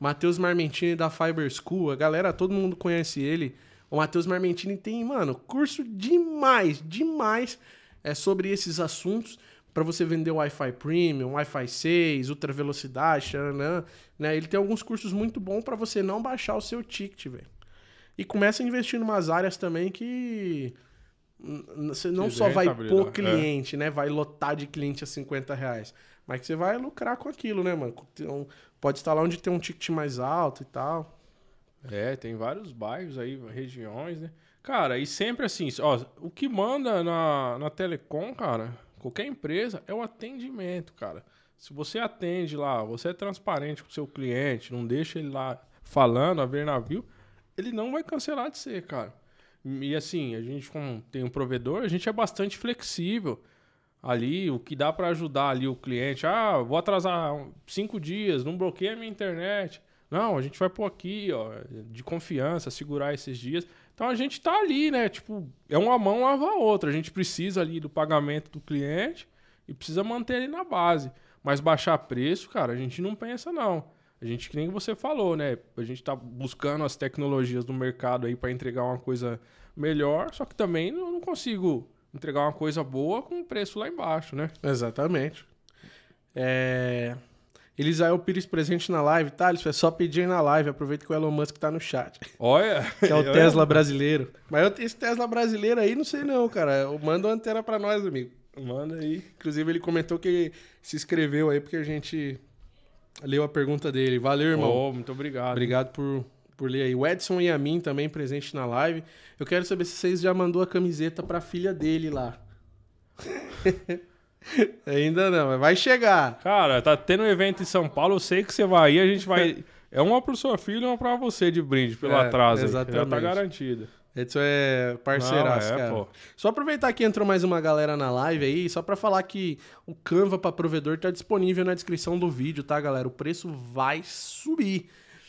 Matheus Marmentini da Fiber School. A galera, todo mundo conhece ele. O Matheus Marmentini tem, mano, curso demais, demais é sobre esses assuntos pra você vender Wi-Fi Premium, Wi-Fi 6, ultra velocidade, né? Ele tem alguns cursos muito bons pra você não baixar o seu ticket, velho. E começa a investir em umas áreas também que você não Que só vai pôr é. cliente, né? Vai lotar de cliente a 50 reais. Mas que você vai lucrar com aquilo, né, mano? Então, pode estar lá onde tem um ticket mais alto e tal. É, tem vários bairros aí, regiões, né? Cara, e sempre assim, ó, o que manda na, na Telecom, cara, qualquer empresa, é o atendimento, cara. Se você atende lá, você é transparente com o seu cliente, não deixa ele lá falando, a ver navio, ele não vai cancelar de ser, cara. E assim, a gente, como tem um provedor, a gente é bastante flexível ali, o que dá pra ajudar ali o cliente. Ah, vou atrasar cinco dias, não bloqueia minha internet. Não, a gente vai pôr aqui, ó, de confiança, segurar esses dias. Então a gente tá ali, né? Tipo, é uma mão lava a outra. A gente precisa ali do pagamento do cliente e precisa manter ele na base. Mas baixar preço, cara, a gente não pensa, não. A gente, que nem você falou, né? A gente tá buscando as tecnologias do mercado aí para entregar uma coisa melhor, só que também eu não consigo entregar uma coisa boa com o preço lá embaixo, né? Exatamente. É... Elisael Pires presente na live, tá? Isso é só pedir aí na live. Aproveita que o Elon Musk tá no chat. Olha! [laughs] Que é o [laughs] Tesla brasileiro. Mas eu, esse Tesla brasileiro aí, não sei não, cara. Eu mando uma antena pra nós, amigo. Manda aí. Inclusive, ele comentou que se inscreveu aí porque a gente leu a pergunta dele. Valeu, irmão. Ô, muito obrigado. Obrigado por, por ler aí. O Edson e a mim também presente na live. Eu quero saber se vocês já mandou a camiseta pra filha dele lá. [laughs] Ainda não, mas vai chegar. Cara, tá tendo um evento em São Paulo, eu sei que você vai ir, a gente vai. [laughs] É uma pro sua filha e uma pra você de brinde, pelo É, atraso. aí. Já exatamente. tá garantido. Edson é parceiraço, Não, é, cara. pô. Só aproveitar que entrou mais uma galera na live aí, só pra falar que o Canva pra provedor tá disponível na descrição do vídeo, tá, galera? O preço vai subir,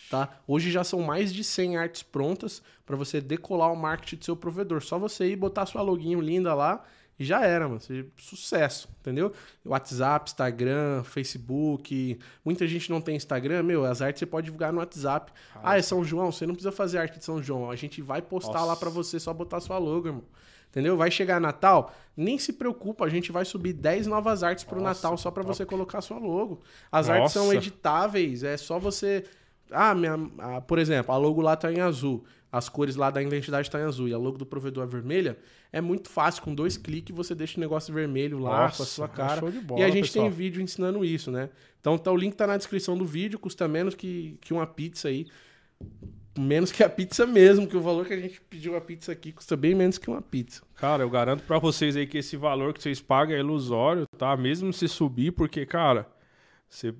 tá? Hoje já são mais de 100 artes prontas pra você decolar o marketing do seu provedor. Só você ir botar sua login linda lá e já era, mano. Sucesso, entendeu? WhatsApp, Instagram, Facebook. Muita gente não tem Instagram, meu, as artes você pode divulgar no WhatsApp. Ah, é São João, você não precisa fazer arte de São João. A gente vai postar lá Nossa. pra você só botar sua logo, irmão. Entendeu? Vai chegar Natal, nem se preocupa, a gente vai subir 10 novas artes pro Nossa, Natal só pra top. você colocar sua logo. As artes são editáveis, é só você. Ah, minha, ah, por exemplo, a logo lá tá em azul, as cores lá da identidade tá em azul e a logo do provedor é vermelha. É muito fácil, com dois cliques você deixa o negócio vermelho lá Nossa, com a sua é cara. bola, e a gente pessoal. tem vídeo ensinando isso, né? Então tá, o link tá na descrição do vídeo, custa menos que, que uma pizza aí. Menos que a pizza mesmo, que o valor que a gente pediu a pizza aqui custa bem menos que uma pizza. Cara, eu garanto pra vocês aí que esse valor que vocês pagam é ilusório, tá? Mesmo se subir, porque, cara, você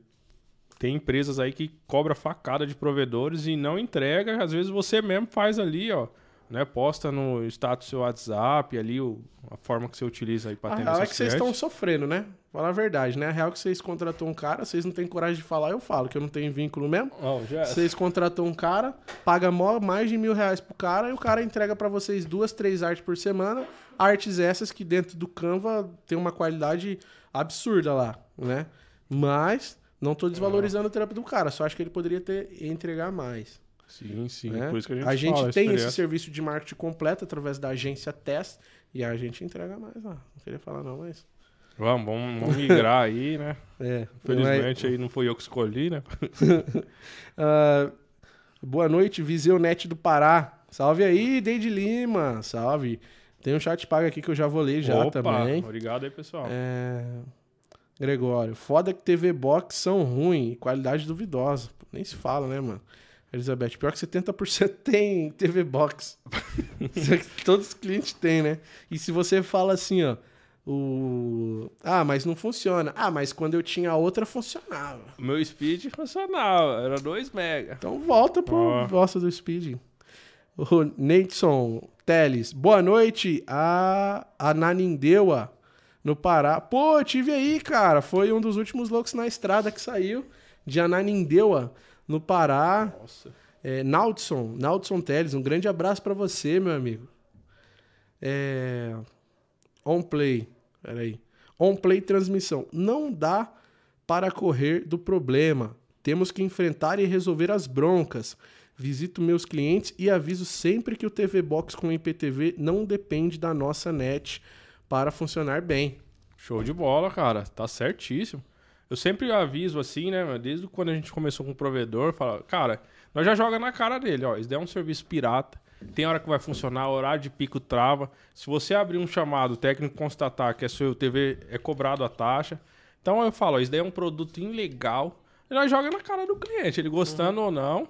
tem empresas aí que cobra facada de provedores e não entrega. Às vezes você mesmo faz ali, ó. Né, posta no status do seu WhatsApp ali o, a forma que você utiliza aí pra A atender real é que vocês estão sofrendo, né? Falar a verdade, né? A real é que vocês contratou um cara, vocês não têm coragem de falar, eu falo, que eu não tenho vínculo mesmo. Ó, já- Vocês contratou um cara, paga mais de mil reais pro cara e o cara entrega pra vocês duas, três artes por semana. Artes essas que dentro do Canva tem uma qualidade absurda lá, né? Mas não tô desvalorizando o trampo do cara, só acho que ele poderia ter entregar mais. Sim, sim. né? Por isso que a gente, fala, tem esse serviço de marketing completo através da agência Test e a gente entrega mais lá. Não queria falar não, mas... Vamos, vamos, vamos migrar aí, né? [laughs] É, Felizmente aí não foi eu que escolhi, né? [laughs] Ah, boa noite, Viseu Net do Pará. Salve aí, Deide Lima. Salve. Tem um chat pago aqui que eu já vou ler já Opa, também. Obrigado aí, pessoal. É, Gregório, foda que TV Box são ruim, qualidade duvidosa. Nem se fala, né, mano? Elizabeth, pior que 70% [laughs] tem TV Box. [laughs] Todos os clientes têm, né? E se você fala assim, ó, O... Ah, mas não funciona. Ah, mas quando eu tinha a outra, funcionava. O meu speed funcionava, era 2 mega. Então volta pro Ó. bosta do Speed. O Neidson Teles. Boa noite. A Ananindeua, no Pará. Pô, eu tive aí, cara. Foi um dos últimos loucos na estrada que saiu. De Ananindeua, no Pará. Nossa. É, Naudson, Naudson Teles, um grande abraço pra você, meu amigo. É... On Play, peraí. On Play transmissão. Não dá para correr do problema. Temos que enfrentar e resolver as broncas. Visito meus clientes e aviso sempre que o TV Box com IPTV não depende da nossa net para funcionar bem. Show de bola, cara. Tá certíssimo. Eu sempre aviso assim, né? Desde quando a gente começou com o provedor, fala, cara, nós já joga na cara dele, ó. Isso daí é um serviço pirata. Tem hora que vai funcionar, horário de pico trava. Se você abrir um chamado, o técnico constatar que a sua TV é cobrado a taxa. Então eu falo, ó, isso daí é um produto ilegal. E nós joga na cara do cliente, ele gostando ou não.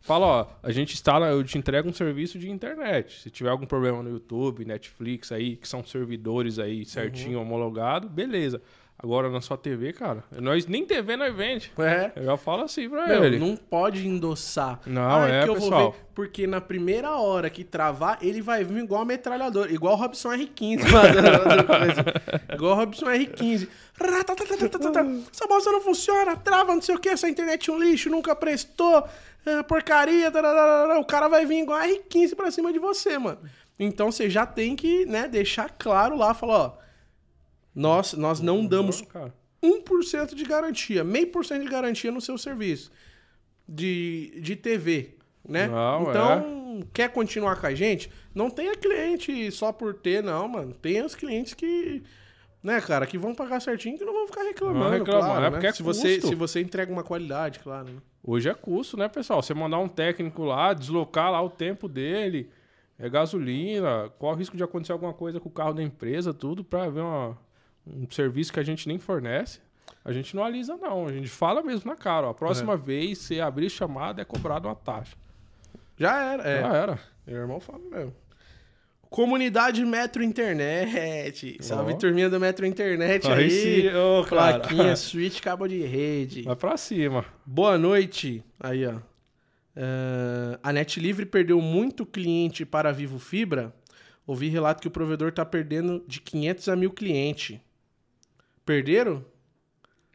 Fala, ó, a gente instala, eu te entrego um serviço de internet. Se tiver algum problema no YouTube, Netflix aí, que são servidores aí certinho, homologado, beleza. Agora na sua TV, cara, nós nem TV nós vende. É. Eu já falo assim pra Meu, ele. não pode endossar. Não, Ah, é, que eu vou pessoal. ver. Porque na primeira hora que travar, ele vai vir igual a metralhadora, igual o Robson R15. mano. [laughs] igual o Robson R15. Ratatatatata. Essa bolsa não funciona, trava, não sei o que, essa internet é um lixo, nunca prestou, é, porcaria. tararara. O cara vai vir igual a R15 pra cima de você, mano. Então você já tem que, né, deixar claro lá, falar, ó. Nós, nós não damos cara. 1% de garantia, meio por cento de garantia no seu serviço de, de TV, né? Não, então, quer continuar com a gente? Não tenha cliente só por ter, não, mano. Tem os clientes que, né, cara, que vão pagar certinho que não vão ficar reclamando, Não reclamar, claro, é né? porque é se você custo. Se você entrega uma qualidade, claro. Né? Hoje é custo, né, pessoal? Você mandar um técnico lá, deslocar lá o tempo dele, é gasolina, qual o risco de acontecer alguma coisa com o carro da empresa, tudo, pra ver uma- um serviço que a gente nem fornece. A gente não alisa, não. A gente fala mesmo na cara. Ó, a próxima vez, se abrir chamada, é cobrado uma taxa. Já era, é. Já era. Meu irmão fala mesmo. Comunidade Metro Internet. Salve Ó. turminha do Metro Internet aí. Aí sim, cara. Plaquinha, [laughs] switch, cabo de rede. Vai pra cima. Boa noite. Aí, ó. Ah, a Net Livre perdeu muito cliente para a Vivo Fibra. Ouvi relato que o provedor tá perdendo de 500 a 1000 clientes. Perderam?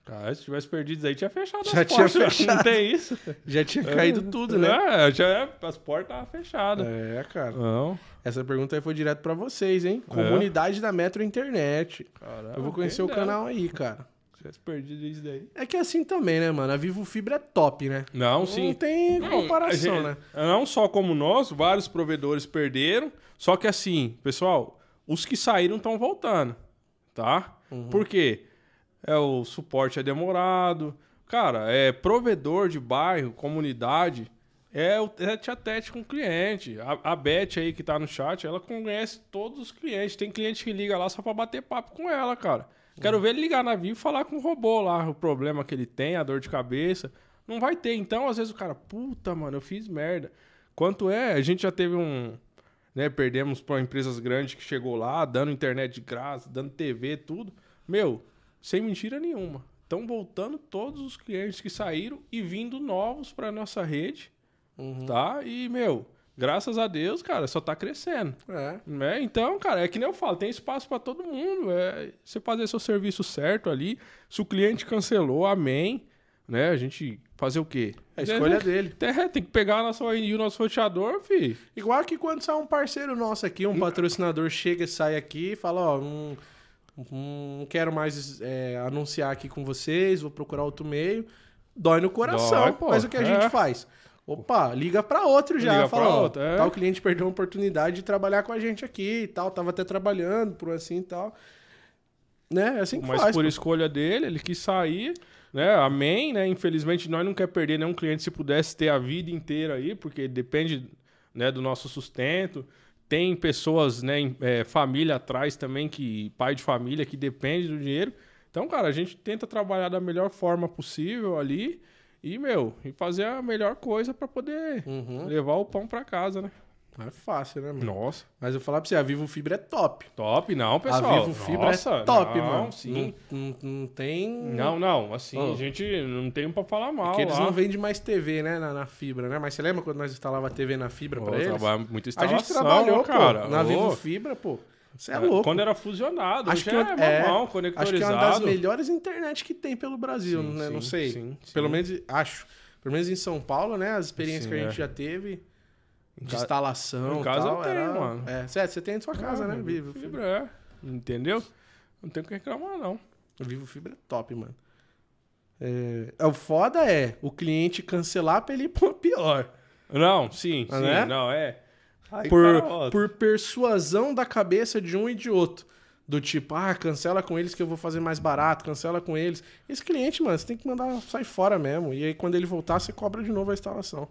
Cara, se tivesse perdido aí, tinha fechado Já as tinha portas. [laughs] fechado. Não tem isso. Já tinha caído tudo, né? É, já é, as portas estavam fechadas. É, cara. Não. Essa pergunta aí foi direto pra vocês, hein? Comunidade da Metro Internet. Caralho, Eu vou conhecer o dera. canal aí, cara. Se tivesse perdido isso daí. É que é assim também, né, mano? A Vivo Fibra é top, né? Não, sim. Não tem Não, comparação, gente- né? Não só como nós, vários provedores perderam. Só que assim, pessoal, os que saíram estão voltando, tá? Uhum. Por quê? É, o suporte é demorado. Cara, é provedor de bairro, comunidade, é o tete a tete com o cliente. A, a Beth aí que tá no chat, ela conhece todos os clientes. Tem cliente que liga lá só pra bater papo com ela, cara. Quero ver ele ligar na Vivo e falar com o robô lá, o problema que ele tem, a dor de cabeça. Não vai ter. Então, às vezes o cara, puta, mano, eu fiz merda. Quanto é? A gente já teve um. Né, perdemos para empresas grandes que chegou lá, dando internet de graça, dando TV, tudo. Meu, sem mentira nenhuma. Estão voltando todos os clientes que saíram e vindo novos para nossa rede, Uhum. tá? E, meu, graças a Deus, cara, só tá crescendo. É. Né? Então, cara, é que nem eu falo, tem espaço para todo mundo. É você fazer seu serviço certo ali. Se o cliente cancelou, amém. Né? A gente fazer o quê? É a escolha dele. É, tem que pegar a nossa o nosso roteador, fi. Igual que quando sai um parceiro nosso aqui, um patrocinador chega e sai aqui e fala, ó, não, não quero mais é, anunciar aqui com vocês, vou procurar outro meio. Dói no coração. Dói, pô. Mas o que a É. gente faz? Opa, liga pra outro já. Liga fala, outro, é. tal cliente perdeu a oportunidade de trabalhar com a gente aqui e tal. Tava até trabalhando por assim e tal. Né? É assim que Mas faz. por pô. escolha dele, ele quis sair, né? Amém, né? Infelizmente, nós não quer perder nenhum cliente se pudesse ter a vida inteira aí, porque depende né, do nosso sustento. Tem pessoas, né, em- é, família atrás também, que pai de família, que depende do dinheiro. Então, cara, a gente tenta trabalhar da melhor forma possível ali e, meu, e fazer a melhor coisa para poder Uhum. levar o pão para casa, né? Não é fácil, né, mano? Nossa, Mas eu vou falar pra você, a Vivo Fibra é top. top, não, pessoal. a Vivo Fibra Nossa, é top, não, mano. Sim. Não, não, não tem... Não, não, assim, Oh. a gente não tem pra falar mal. Porque eles lá. não vendem mais TV, né, na, na fibra, né? Mas você lembra quando nós instalava TV na fibra Pô, pra eles? trabalha muita A instalação, gente trabalhou, cara. pô, na Ô, Vivo Fibra, pô. Você é louco. Quando era fusionado, Acho que que é, é- mamão, Acho que conectorizado. é uma das melhores internet que tem pelo Brasil, Sim, né? Não sim, sei. sim. Pelo menos, acho. Pelo menos em São Paulo, né? As experiências que a gente é. já teve de ca- instalação em casa tal, eu tenho, era... mano. É, certo, você tem em sua casa, Ah, né? Vivo Fibra, é. Entendeu? Não tem o que reclamar, não. Vivo Fibra é top, mano. É... é, O foda é o cliente cancelar pra ele ir uma pior. Não, sim, Ah, sim, né? não, é. Aí, por, cara, por persuasão da cabeça de um e de outro. Do tipo, ah, cancela com eles que eu vou fazer mais barato, cancela com eles. Esse cliente, mano, você tem que mandar sair fora mesmo. E aí, quando ele voltar, você cobra de novo a instalação.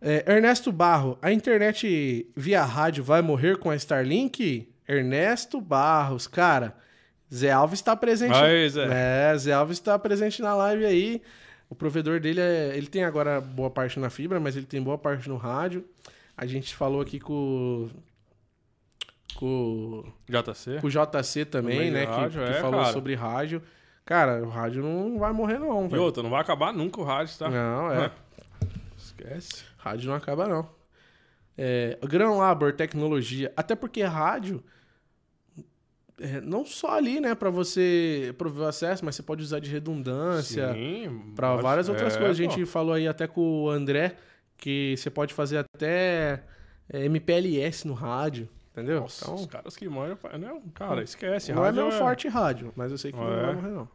É, Ernesto Barro, a internet via rádio vai morrer com a Starlink? Ernesto Barros, cara, Zé Alves está presente. Aí, Zé. É, Zé Alves está presente na live aí. O provedor dele é. Ele tem agora boa parte na fibra, mas ele tem boa parte no rádio. A gente falou aqui com. Com, JC. com o JC também, né? que- rádio, que é, falou cara. sobre rádio. Cara, o rádio não vai morrer, não, E velho. outra, não vai acabar nunca o rádio, tá? Não, é. Esquece. Rádio não acaba, não. É, Grão Labor, tecnologia. Até porque rádio. é, não só ali, né, pra você prover o acesso, mas você pode usar de redundância. Pode- várias outras é, coisas. A pô. gente falou aí até com o André que você pode fazer até é, MPLS no rádio, entendeu? Nossa, então, os caras que manjam. Não, cara, esquece. não é meu forte rádio, mas eu sei que não É. vai morrer, não.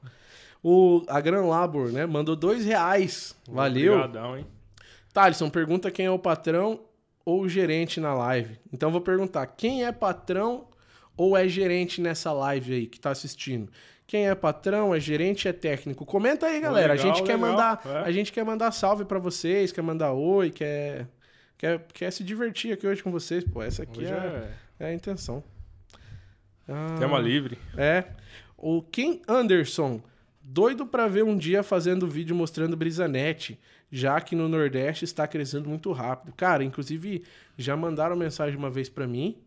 O, a Gran Labor, né, mandou dois reais. Valeu. Obrigadão, hein? Thalisson, pergunta quem é o patrão ou o gerente na live. Então eu vou perguntar, quem é patrão ou é gerente nessa live aí que tá assistindo? Quem é patrão, é gerente, é técnico? Comenta aí, galera. a legal, gente quer legal, mandar, é. a gente quer mandar salve pra vocês, quer mandar oi, quer quer, quer se divertir aqui hoje com vocês, pô. Essa aqui é, é é a intenção. Ah, tema livre. é. O Ken Anderson, doido pra ver um dia fazendo vídeo mostrando Brisanet, já que no Nordeste está crescendo muito rápido. Cara, inclusive já mandaram mensagem uma vez pra mim,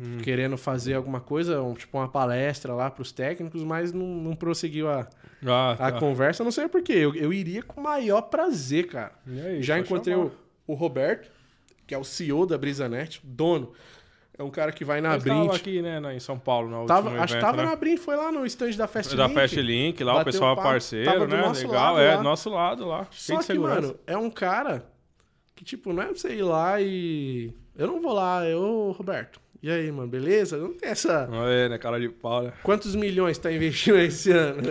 Hum. querendo fazer alguma coisa, um- tipo uma palestra lá pros técnicos, mas não, não prosseguiu a, Ah, a tá. conversa. Não sei porquê. Eu, eu iria com o maior prazer, cara. Aí, Já encontrei o, o Roberto, que é o CEO da Brisanet, dono. É um cara que vai na Eles estavam Brint. aqui, né, na- em São Paulo, no Tava, último acho que evento, tava né? na Brint, foi lá no stand da Fast Da Link. Fast Link, lá, o pessoal papo, parceiro, tava né? Legal, lado é, lá. nosso lado lá. Só que, mano, é um cara que, tipo, não é pra você ir lá e. Eu não vou lá, eu, Roberto. E aí, mano, beleza? Não tem essa. É, né, cara de pau, né? Quantos milhões tá investindo [laughs] esse ano?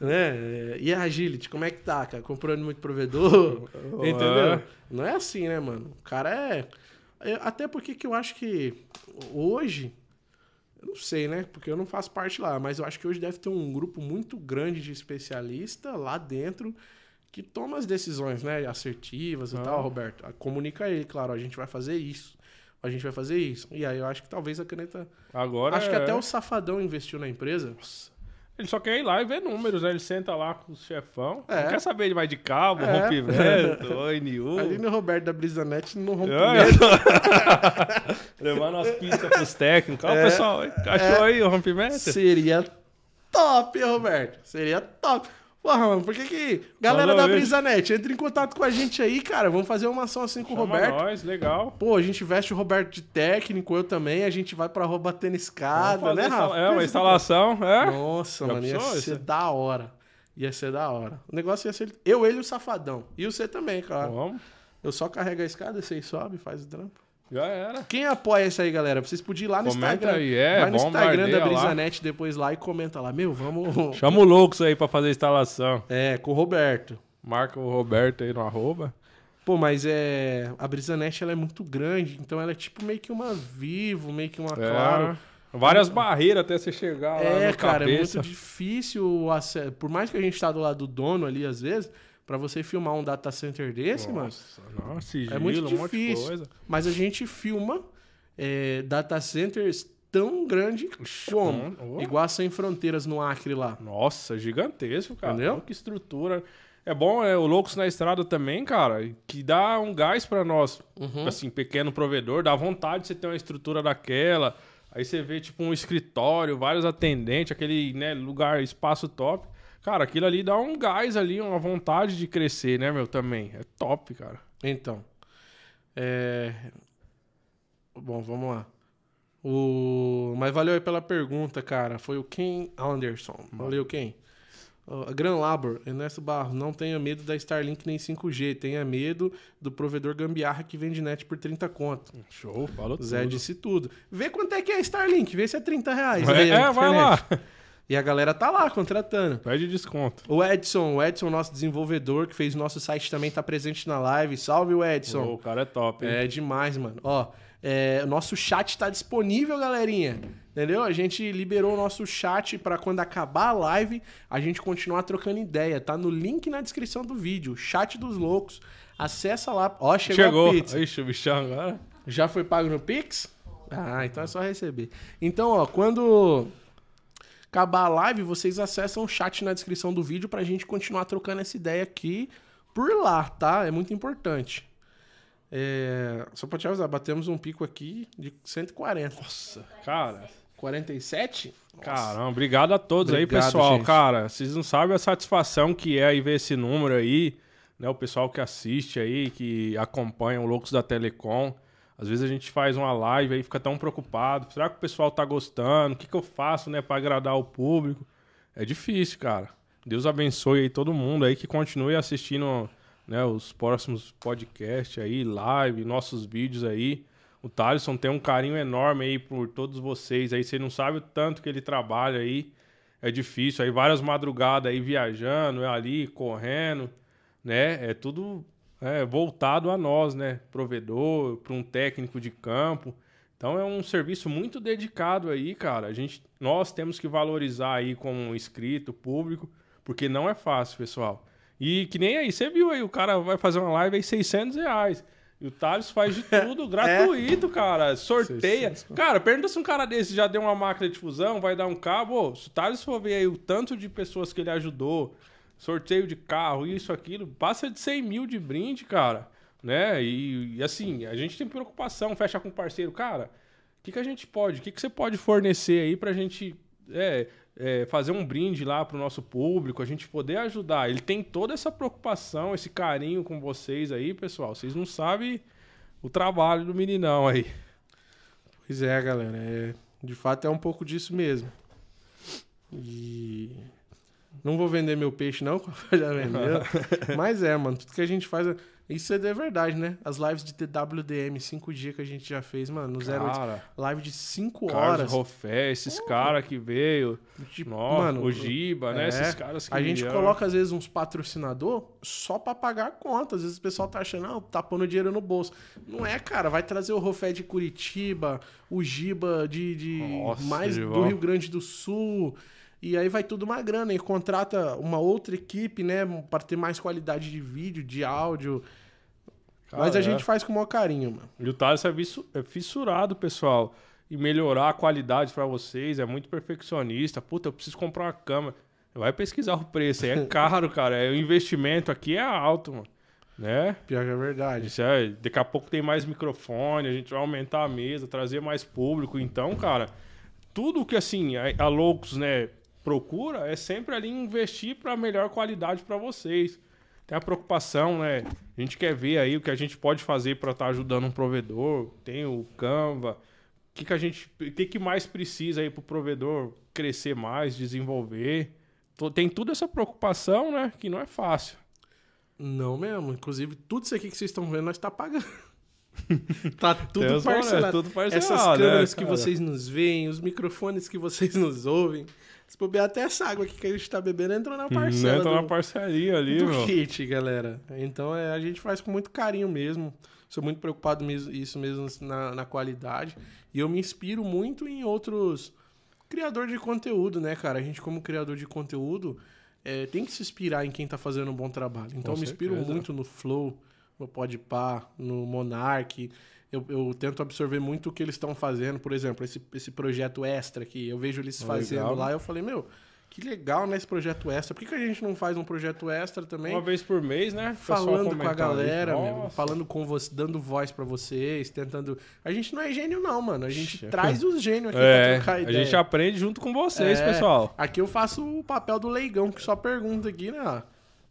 né? E a Agility, como é que tá, cara? Comprando muito provedor? [laughs] entendeu? É. Não é assim, né, mano? O cara é. é- Até porque que eu acho que hoje. Eu não sei, né? Porque eu não faço parte lá, mas eu acho que hoje deve ter um grupo muito grande de especialista lá dentro que toma as decisões, né? Assertivas e Ah. tal, Roberto. Comunica a ele, claro, a gente vai fazer isso. A gente vai fazer isso. E aí eu acho que talvez a caneta. Agora acho que é- até o Safadão investiu na empresa. Ele só quer ir lá e ver números, né? Ele senta lá com o chefão. É. Não quer saber de mais de cabo, É. rompimento, [laughs] ONU. Ali no Roberto da Brisanet no É. rompimento. [laughs] Levando as pistas pros técnicos. Ó, É. pessoal, achou aí o rompimento? Seria top, Roberto? Seria top. Porra, mano, por que que... Galera Falou da. Brisanet, entre em contato com a gente aí, cara. Vamos fazer uma ação assim com o Chama Roberto. nós, legal. Pô, a gente veste o Roberto de técnico, eu também. A gente vai pra arroba tênis escada, né, Rafa? É, uma instalação, é. Nossa, Já mano, ia ser isso? da hora. Ia ser da hora. O negócio ia ser eu, ele e o Safadão. E você também, claro. Vamos, Eu só carrego a escada, vocês sobem, faz o trampo. Já era. Quem apoia isso aí, galera? Vocês podiam ir lá no Comenta Instagram. aí, é, Vai no Instagram da lá. Brisanet depois lá e comenta lá. Meu, vamos. [laughs] Chama o Loucos aí pra fazer a instalação. É, com o Roberto. Marca o Roberto aí no arroba. Pô, mas é. A Brisanet ela é muito grande, então ela é tipo meio que uma Vivo, meio que uma É, Claro. Várias barreiras até você chegar lá É, cara, é cabeça. muito difícil o acesso. Por mais que a gente tá do lado do dono ali, às vezes, pra você filmar um data center desse, mano, Nossa, nossa, sigilo, é muito um difícil. coisa. Mas a gente filma é, data centers tão grande como. Oh. Igual a Sem Fronteiras no Acre lá. Nossa, gigantesco, cara. Entendeu? Olha Que estrutura. É bom, é o Loucos na Estrada também, cara, que dá um gás pra nós, assim, pequeno provedor, dá vontade de você ter uma estrutura daquela. Aí você vê, tipo, um escritório, vários atendentes, aquele, né, lugar, espaço top. Cara, aquilo ali dá um gás ali, uma vontade de crescer, né, meu, também. É top, cara. Então. É... Bom, vamos lá. O... Mas valeu aí pela pergunta, cara. Foi o Ken Anderson. Valeu, Ken. Uh, Gran Labor, Ernesto Barros, não tenha medo da Starlink nem 5G, tenha medo do provedor gambiarra que vende net por 30 conto. Show, falou Zé tudo. disse tudo. Vê quanto é que é a Starlink, vê se é 30 reais. É, é, vai lá. E a galera tá lá contratando. Pede desconto. O Edson, o Edson, nosso desenvolvedor, que fez o nosso site também, tá presente na live. Salve, o Edson. O cara é top, hein? É demais, mano. Ó, é, o nosso chat tá disponível, galerinha. Entendeu? A gente liberou o nosso chat pra quando acabar a live, a gente continuar trocando ideia. Tá no link na descrição do vídeo. Chat dos loucos. Acessa lá. Ó, chegou, Chegou. a pizza. Ixi, o bichão agora. Já foi pago no Pix? Ah, então é só receber. Então, ó, quando acabar a live, vocês acessam o chat na descrição do vídeo pra gente continuar trocando essa ideia aqui por lá, tá? É muito importante. É... Só pra te avisar, batemos um pico aqui de 140. Nossa, cara. 47? Nossa. Caramba, obrigado a todos Obrigado, aí, pessoal. gente. Cara, vocês não sabem a satisfação que é aí ver esse número aí, né? O pessoal que assiste aí, que acompanha o Loucos da Telecom. Às vezes a gente faz uma live aí, fica tão preocupado. Será que o pessoal tá gostando? O que, que eu faço, né, pra agradar o público? É difícil, cara. Deus abençoe aí todo mundo aí que continue assistindo, né, os próximos podcasts aí, live, nossos vídeos aí. O Thaleson tem um carinho enorme aí por todos vocês aí. Você não sabe o tanto que ele trabalha aí. É difícil. Aí várias madrugadas aí viajando, ali, correndo, né? É tudo é, voltado a nós, né? Provedor, para um técnico de campo. Então é um serviço muito dedicado aí, cara. A gente, nós temos que valorizar aí como inscrito, público, porque não é fácil, pessoal. E que nem aí, você viu aí, o cara vai fazer uma live aí 600 reais. E o Thales faz de tudo [laughs] gratuito, cara. Sorteia. 600. Cara, pergunta se um cara desse já deu uma máquina de fusão, vai dar um cabo. Ô, se o Thales for ver aí o tanto de pessoas que ele ajudou, sorteio de carro, isso, aquilo, passa de 100 mil de brinde, cara. Né? E, e assim, a gente tem preocupação, fecha com parceiro. Cara, o que, que a gente pode? O que, que você pode fornecer aí pra gente é, é, fazer um brinde lá pro nosso público, a gente poder ajudar? Ele tem toda essa preocupação, esse carinho com vocês aí, pessoal. Vocês não sabem o trabalho do meninão aí. Pois é, galera. É, de fato é um pouco disso mesmo. E não vou vender meu peixe não, [laughs] como já vendeu. [laughs] Mas é, mano, tudo que a gente faz, é- isso é de verdade, né? As lives de TWDM, 5 dias que a gente já fez, mano, no 08, Cara, live de 5 Carlos horas. Rofé, esses caras que veio. Tipo, Nossa, mano, o Giba, né? é, Esses caras que A gente vieram. coloca, às vezes, uns patrocinador só pra pagar a conta. Às vezes o pessoal tá achando, não, tá pondo dinheiro no bolso. Não é, cara. Vai trazer o Rofé de Curitiba, o Giba de, de Nossa, mais do. Rio Grande do Sul. E aí vai tudo uma grana. E contrata uma outra equipe, né? Pra ter mais qualidade de vídeo, de áudio. Cara, Mas a é. gente faz com o maior carinho, mano. E o Thales é, é fissurado, pessoal. E melhorar a qualidade pra vocês. É muito perfeccionista. Puta, eu preciso comprar uma câmera. Vai pesquisar o preço. É [laughs] caro, cara. É, o investimento aqui é alto, mano. Né? Pior que é verdade. Isso é, daqui a pouco tem mais microfone, a gente vai aumentar a mesa, trazer mais público. Então, cara, tudo que assim a, a Loucos, né, procura é sempre ali investir para melhor qualidade para vocês. Tem a preocupação, né? A gente quer ver aí o que a gente pode fazer para estar ajudando um provedor. Tem o Canva. O que, que a gente, o que, que mais precisa aí para o provedor crescer mais, desenvolver? Tem toda essa preocupação, né? Que não é fácil. Não mesmo. Inclusive, tudo isso aqui que vocês estão vendo, nós tá pagando. [laughs] tá tudo Deus, mano, é parcelado. tudo parcelado, Essas né, câmeras que cara? vocês nos veem, os microfones que vocês nos ouvem. Se bobear até essa água aqui que a gente tá bebendo, entrou na parcela Né? Tá do, na parceria ali, do meu. kit, galera. Então, é, a gente faz com muito carinho mesmo. Sou muito preocupado mesmo, isso mesmo na, na qualidade. E eu me inspiro muito em outros criador de conteúdo, né, cara? A gente, como criador de conteúdo, é, tem que se inspirar em quem tá fazendo um bom trabalho. Então, Com eu me inspiro certeza. muito no Flow, no Podpah, no Monark. Eu, eu tento absorver muito o que eles estão fazendo. Por exemplo, esse, esse projeto extra aqui, eu vejo eles Legal, fazendo né? lá. Eu falei, meu, Que legal, né, esse projeto extra. Por que, que a gente não faz um projeto extra também? Uma vez por mês, né? Falando com a galera, meu, falando com você, dando voz pra vocês, tentando. A gente não é gênio, não, mano. A gente traz os gênios aqui É, pra trocar a ideia. gente aprende junto com vocês, É, pessoal. Aqui eu faço o papel do leigão, que só pergunta aqui, né?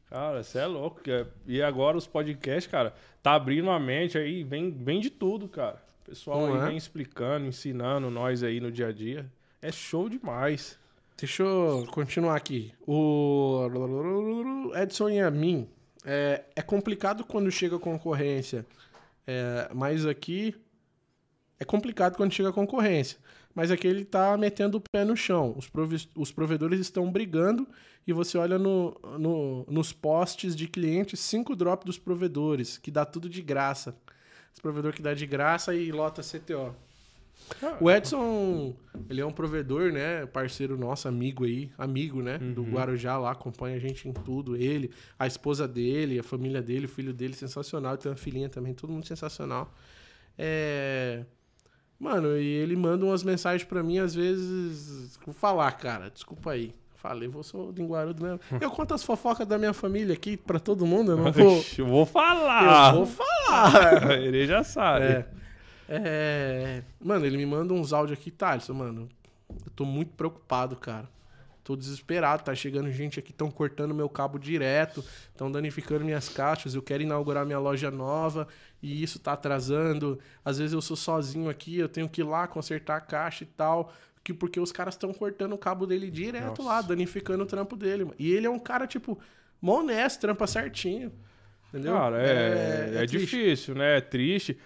Cara, você é louco. é- E agora os podcasts, cara, tá abrindo a mente aí, vem, vem de tudo, cara. O pessoal Não aí é? vem explicando, ensinando nós aí no dia a dia. É show demais. Deixa eu continuar aqui. O Edson e a mim. É, é complicado quando chega concorrência. É, mas aqui. É complicado quando chega concorrência. Mas aqui ele tá metendo o pé no chão. Os, os provedores estão brigando e você olha no, no- nos posts de clientes, cinco drop dos provedores, que dá tudo de graça. Esse provedor que dá de graça e lota CTO. O Edson, ele é um provedor, né? Parceiro nosso, amigo aí, amigo, né? Do Guarujá lá, acompanha a gente em tudo. Ele, a esposa dele, a família dele, o filho dele, sensacional. Tem uma filhinha também, todo mundo sensacional. É. Mano, e ele manda umas mensagens pra mim, às vezes. Vou falar, cara, desculpa aí. Falei, vou sou Guarudo mesmo. [laughs] Eu conto as fofocas da minha família aqui pra todo mundo, eu não vou. Eu vou falar. Eu vou falar. [laughs] Ele já sabe. É. É, Mano, ele me manda uns áudios aqui, Thaleson, mano. Eu tô muito preocupado, cara. Tô desesperado, tá chegando gente aqui, estão cortando meu cabo direto, estão danificando minhas caixas. Eu quero inaugurar minha loja nova e isso tá atrasando. Às vezes eu sou sozinho aqui, eu tenho que ir lá consertar a caixa e tal. Que porque os caras estão cortando o cabo dele direto lá, danificando o trampo dele. mano. E ele é um cara, tipo, mó honesto, trampa certinho. Entendeu? Cara, é, é, triste. difícil, né? É triste.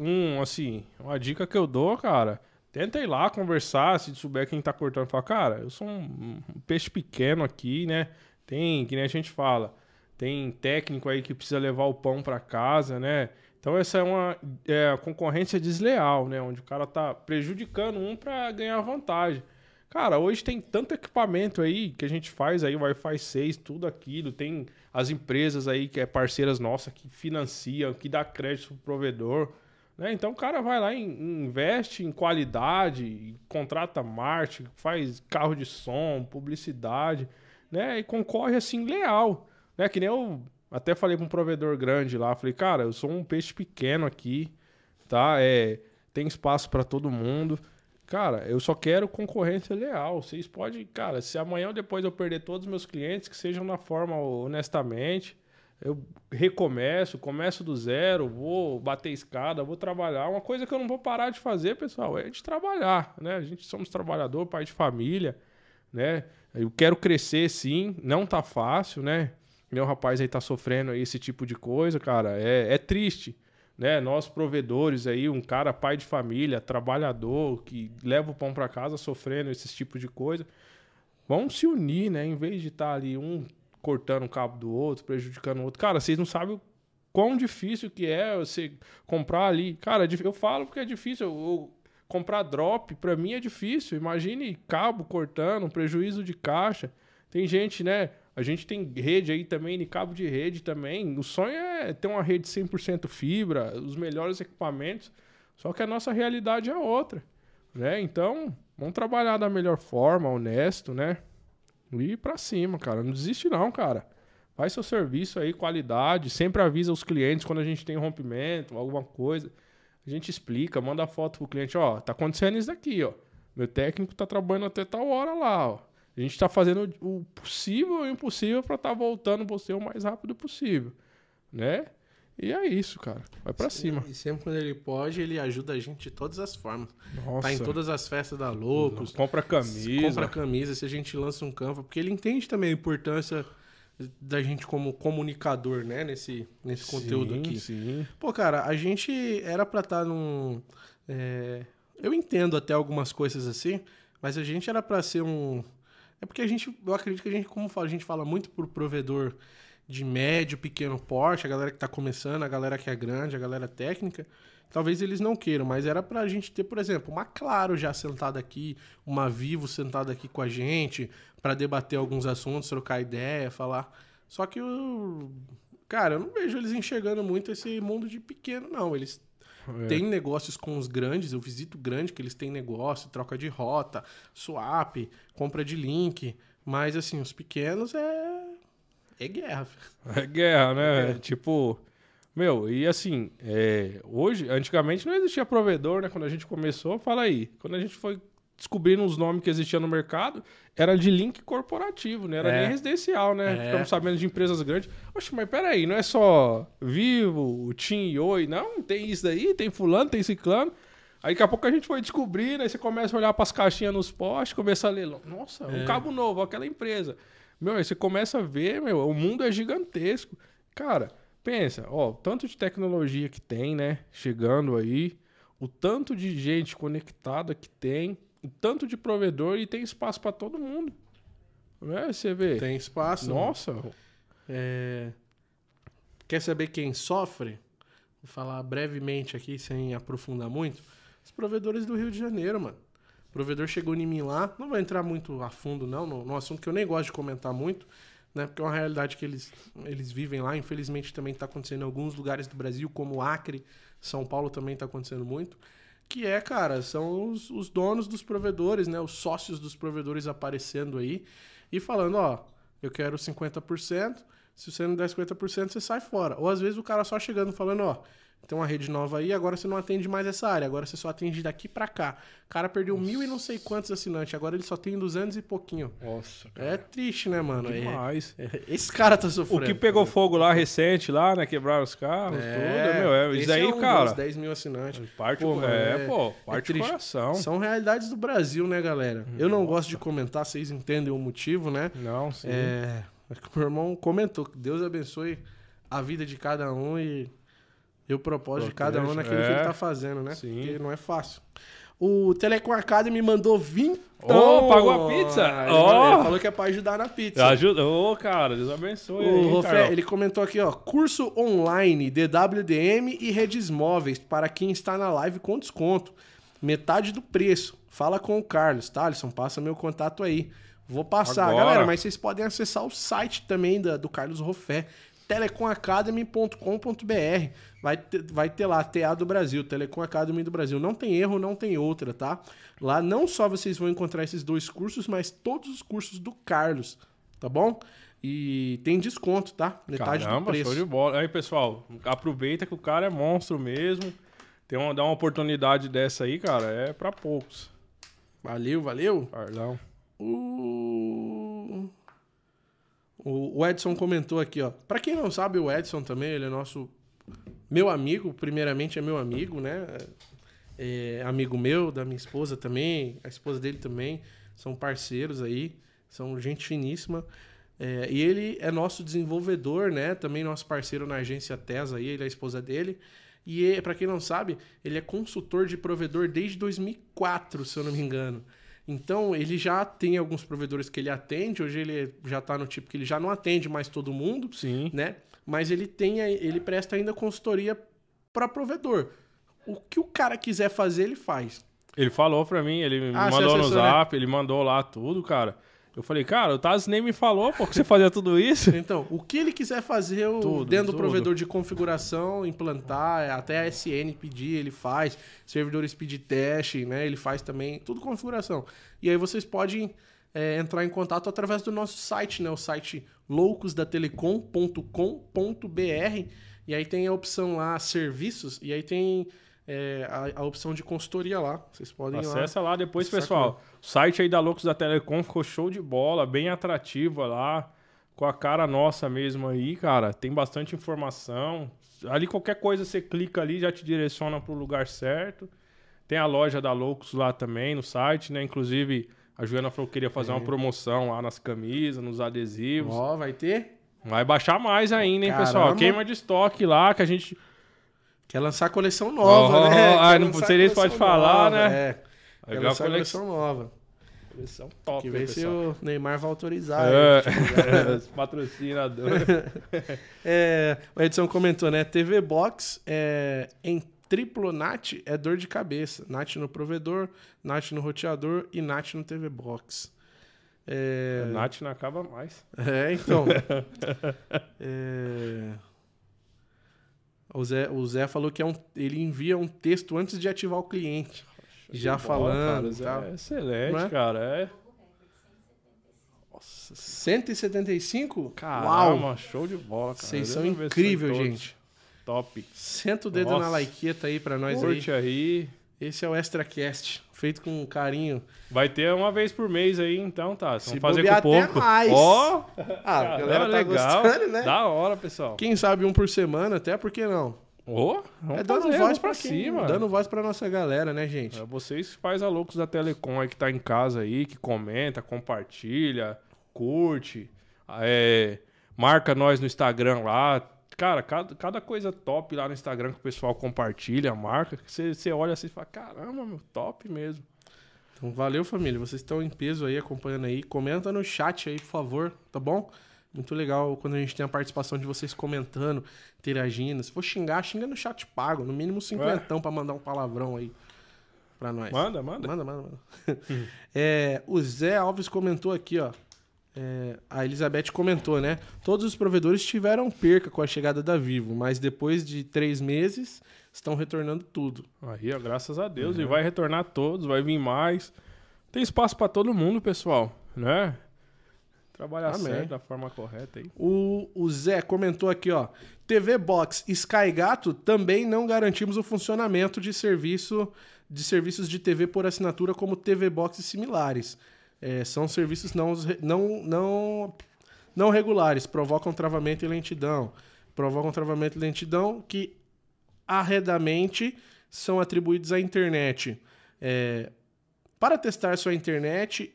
Um, assim, uma dica que eu dou, cara, tenta ir lá conversar, se souber quem tá cortando, fala, cara, eu sou um, um peixe pequeno aqui, né? Tem, que nem a gente fala, tem técnico aí que precisa levar o pão pra casa, né? Então essa é uma é, concorrência desleal, né? Onde o cara tá prejudicando um pra ganhar vantagem. Cara, hoje tem tanto equipamento aí que a gente faz aí, Wi-Fi 6, tudo aquilo. Tem as empresas aí que é parceiras nossas que financiam, que dá crédito pro provedor. Né? Então o cara vai lá e investe em qualidade, contrata marketing, faz carro de som, publicidade, né? E concorre assim leal. Né? Que nem eu até falei para um provedor grande lá, falei, cara, eu sou um peixe pequeno aqui, tá? É, tem espaço para todo mundo. Cara, eu só quero concorrência leal. Vocês podem, cara, se amanhã ou depois eu perder todos os meus clientes, que sejam na forma honestamente, eu recomeço, começo do zero, vou bater escada, vou trabalhar. Uma coisa que eu não vou parar de fazer, pessoal, é de trabalhar, né? A gente somos trabalhador, pai de família, né? Eu quero crescer sim, não tá fácil, né? Meu rapaz aí tá sofrendo aí esse tipo de coisa, cara, é, é triste né? Nós provedores aí, um cara pai de família, trabalhador, que leva o pão para casa sofrendo esses tipos de coisa, vamos se unir, né? Em vez de estar ali um cortando o cabo do outro, prejudicando o outro. Cara, vocês não sabem o quão difícil que é você comprar ali. Cara, é eu falo porque é difícil. Eu, eu- comprar drop, para mim é difícil. Imagine cabo cortando, prejuízo de caixa. Tem gente, né? A gente tem rede aí também, de cabo de rede também. O sonho é ter uma rede 100% fibra, os melhores equipamentos. Só que a nossa realidade é outra, né? Então, vamos trabalhar da melhor forma, honesto, né? E ir pra cima, cara. Não desiste não, cara. Faz seu serviço aí, qualidade. Sempre avisa os clientes quando a gente tem rompimento, alguma coisa. A gente explica, manda foto pro cliente, ó, tá acontecendo isso daqui, ó. Meu técnico tá trabalhando até tal hora lá, ó. A gente tá fazendo o possível e o impossível pra tá voltando você o mais rápido possível, né? E é isso, cara. Vai pra cima. E sempre quando ele pode, ele ajuda a gente de todas as formas. Nossa. Tá em todas as festas da Loucos. Compra camisa. Compra camisa, se a gente lança um campo. Porque ele entende também a importância da gente como comunicador, né? Nesse, nesse conteúdo Sim, aqui. Sim. Pô, cara, a gente era pra estar num. é, Eu entendo até algumas coisas assim, mas a gente era pra ser um. É porque a gente. Eu acredito que a gente, como a gente fala muito por provedor de médio, pequeno porte, a galera que tá começando, a galera que é grande, a galera técnica. Talvez eles não queiram, mas era pra gente ter, por exemplo, uma Claro já sentada aqui, uma Vivo sentada aqui com a gente, pra debater alguns assuntos, trocar ideia, falar. Só que o. Cara, eu não vejo eles enxergando muito esse mundo de pequeno, não. Eles É. tem negócios com os grandes, eu visito grande que eles têm negócio, troca de rota, swap, compra de link, mas assim, os pequenos é é guerra. É guerra, né? É. Tipo, meu, e assim, é, hoje, antigamente não existia provedor, né? Quando a gente começou, fala aí. Quando a gente foi descobrindo os nomes que existiam no mercado, era de link corporativo, né? Era É. nem residencial, né? É. Ficamos sabendo de empresas grandes. Oxe, mas peraí, não é só Vivo, Tim e Oi, não? Tem isso daí, tem fulano, tem ciclano. Aí daqui a pouco a gente foi descobrindo, aí você começa a olhar pras caixinhas nos postes, começa a ler, nossa, um É. cabo novo, aquela empresa. Meu, aí você começa a ver, meu, o mundo é gigantesco. Cara, pensa, ó, o tanto de tecnologia que tem, né, chegando aí, o tanto de gente conectada que tem, tanto de provedor e tem espaço pra todo mundo. Né, você vê. Tem espaço. Nossa, É, Quer saber quem sofre? Vou falar brevemente aqui, sem aprofundar muito. Os provedores do Rio de Janeiro, mano. O provedor chegou em mim lá. Não vou entrar muito a fundo, não, no, no assunto que eu nem gosto de comentar muito, né? Porque é uma realidade que eles, eles vivem lá. Infelizmente também está acontecendo em alguns lugares do Brasil, como Acre, São Paulo também está acontecendo muito. Que é, cara, são os, os donos dos provedores, né? Os sócios dos provedores aparecendo aí e falando, ó, eu quero 50%. Se você não der 50%, você sai fora. Ou às vezes o cara só chegando falando, ó, tem uma rede nova aí, agora você não atende mais essa área, agora você só atende daqui pra cá. O cara perdeu mil e não sei quantos assinantes, agora ele só tem 200 e pouquinho. nossa, É triste, né, mano? É- demais. é- esse cara tá O sofrendo. que pegou fogo lá recente, lá, né? Quebraram os carros, tudo, meu. É, isso aí, é um cara. dos 10 mil assinantes. Parte, Pô, é, é- pô, é parte triste. coração. São realidades do Brasil, né, galera? Eu não gosto de comentar, vocês entendem o motivo, né? Não, sim. É, é que o meu irmão comentou que Deus abençoe a vida de cada um e, e o propósito de cada um naquilo que é. ele tá fazendo, né? Sim. Porque não é fácil. O Telecom Academy mandou 20. Ô, pagou a pizza? Ele, Ó. ele falou que é pra ajudar na pizza. Ajuda. Ô, cara, Deus abençoe. O aí, Rofé, ele comentou aqui, ó, curso online DWDM e redes móveis para quem está na live com desconto. Metade do preço. Fala com o Carlos, tá, Alisson? Passa meu contato aí. Vou passar. Agora. Galera, mas vocês podem acessar o site também da- do Carlos Rofé, telecomacademy.com.br. Vai ter, vai ter lá, TA do Brasil, Telecom Academy do Brasil. Não tem erro, não tem outra, tá? Lá não só vocês vão encontrar esses dois cursos, mas todos os cursos do Carlos, tá bom? E tem desconto, tá? Metade Caramba, do preço. show de bola. Aí, pessoal, aproveita que o cara é monstro mesmo. Tem uma, dá uma oportunidade dessa aí, cara, é pra poucos. Valeu, valeu. Carlão. O... o Edson comentou aqui, ó. Pra quem não sabe, o Edson também, ele é nosso meu amigo, primeiramente é meu amigo, né? É amigo meu, da minha esposa também, a esposa dele também, são parceiros aí, são gente finíssima. É, e ele é nosso desenvolvedor, né? Também nosso parceiro na agência TES aí, ele é a esposa dele. E para quem não sabe, ele é consultor de provedor desde 2004, se eu não me engano. Então, ele já tem alguns provedores que ele atende, hoje ele já tá no tipo que ele já não atende mais todo mundo, Sim. né? Mas ele tem ele presta ainda consultoria para provedor. O que o cara quiser fazer, ele faz. Ele falou pra mim, ele Ah, você mandou no né? zap, ele mandou lá tudo, cara. Eu falei, cara, o Taz nem me falou, pô, que você [laughs] fazia tudo isso. Então, o que ele quiser fazer o- Tudo, dentro do tudo. provedor de configuração, implantar, até a SN pedir, ele faz. Servidores pedir teste, né? Ele faz também, tudo configuração. E aí vocês podem é, entrar em contato através do nosso site, né? O site loucosdatelecom.com.br e aí tem a opção lá, serviços, e aí tem é, a, a opção de consultoria lá. Vocês podem ir lá. Acessa lá depois, Acessa pessoal. O site aí da Loucos da Telecom ficou show de bola, bem atrativa lá, com a cara nossa mesmo aí, cara. Tem bastante informação. Ali qualquer coisa você clica ali, já te direciona pro lugar certo. Tem a loja da Loucos lá também no site, né? Inclusive, a Juliana falou que queria fazer uma promoção lá nas camisas, nos adesivos. Ó, vai ter? Vai baixar mais ainda, hein, pessoal? Caramba. Queima de estoque lá, que a gente. Quer lançar coleção nova, Oh, né? ah, não sei nem se pode falar, nova, né? É. Vai Quer a lançar coleção, nova. coleção top, Que né, vê se o Neymar vai autorizar. É, aí, os patrocinadores. É, o Edson comentou, né? TV Box é, em triplo NAT é dor de cabeça. NAT no provedor, NAT no roteador e NAT no TV Box. É, Nath não acaba mais. é, então. [laughs] É, O Zé, o Zé falou que é um, ele envia um texto antes de ativar o cliente. Já bola, falando. cara, tal. É excelente, é? cara. É. Nossa, 175? caramba, Uau! show de bola, cara. Vocês são incríveis, gente. Top. Senta o dedo Nossa. na laiqueta aí pra nós Curte aí. aí. Esse é o ExtraCast, feito com carinho. Vai ter uma vez por mês aí, então, tá? Se Vamos fazer com até pouco. mais. Ó, Ah, a galera tá legal. gostando, né? Da hora, pessoal. Quem sabe um por semana, até por que não? Ô, vamos é dando fazer, voz pra pra quem? cima. Dando voz pra nossa galera, né, gente? É vocês faz a loucos da Telecom aí que tá em casa aí, que comenta, compartilha, curte, é, marca nós no Instagram lá. Cara, cada, cada coisa top lá no Instagram que o pessoal compartilha, marca, que você, você olha assim e fala, caramba, meu, top mesmo. Então, valeu, família. Vocês estão em peso aí, acompanhando aí. Comenta no chat aí, por favor, tá bom? Muito legal quando a gente tem a participação de vocês comentando, interagindo. Se for xingar, xinga no chat pago. No mínimo cinquentão pra mandar um palavrão aí pra nós. Manda, manda. Manda, manda, manda. [laughs] É, o Zé Alves comentou aqui, ó. É, a Elizabeth comentou, né? Todos os provedores tiveram perca com a chegada da Vivo, mas depois de três meses estão retornando tudo. Aí, ó, graças a Deus. Uhum. E vai retornar todos, vai vir mais. Tem espaço pra todo mundo, pessoal, né? Trabalhar Amém. certo, da forma correta aí. O, o Zé comentou aqui, ó. TV Box e Sky Gato também não garantimos o funcionamento de serviço de serviços de TV por assinatura como TV Box e similares. É, são serviços não, não, não, não regulares, provocam travamento e lentidão. Provocam travamento e lentidão que arredamente são atribuídos à internet. É, para testar sua internet,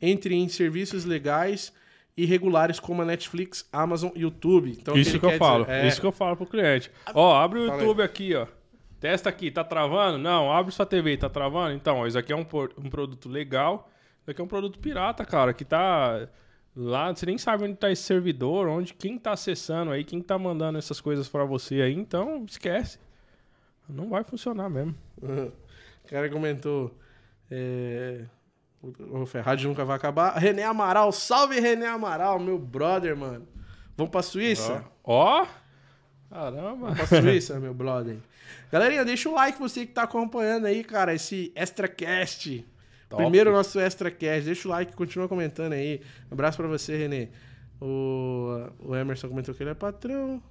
entre em serviços legais e regulares como a Netflix, Amazon e YouTube. Então, isso que eu falo, dizer- é, isso que eu falo pro cliente. Ó, abre o Fala YouTube aqui, ó. Testa aqui, tá travando? Não, abre sua TV, tá travando? Então, ó, isso aqui é um, um produto legal. Isso aqui é um produto pirata, cara, que tá lá, você nem sabe onde tá esse servidor, onde quem tá acessando aí, quem tá mandando essas coisas pra você aí, então esquece. Não vai funcionar mesmo. [laughs] O cara comentou. É... O Ferrari nunca vai acabar. René Amaral, salve René Amaral, meu brother, mano. Vamos pra Suíça? Ó, ó. caramba. Vamos pra Suíça, meu brother. Galerinha, deixa o like você que tá acompanhando aí, cara, esse ExtraCast. Top. Primeiro nosso ExtraCast. Deixa o like, continua comentando aí. abraço pra você, René. O, o Emerson comentou que ele é patrão.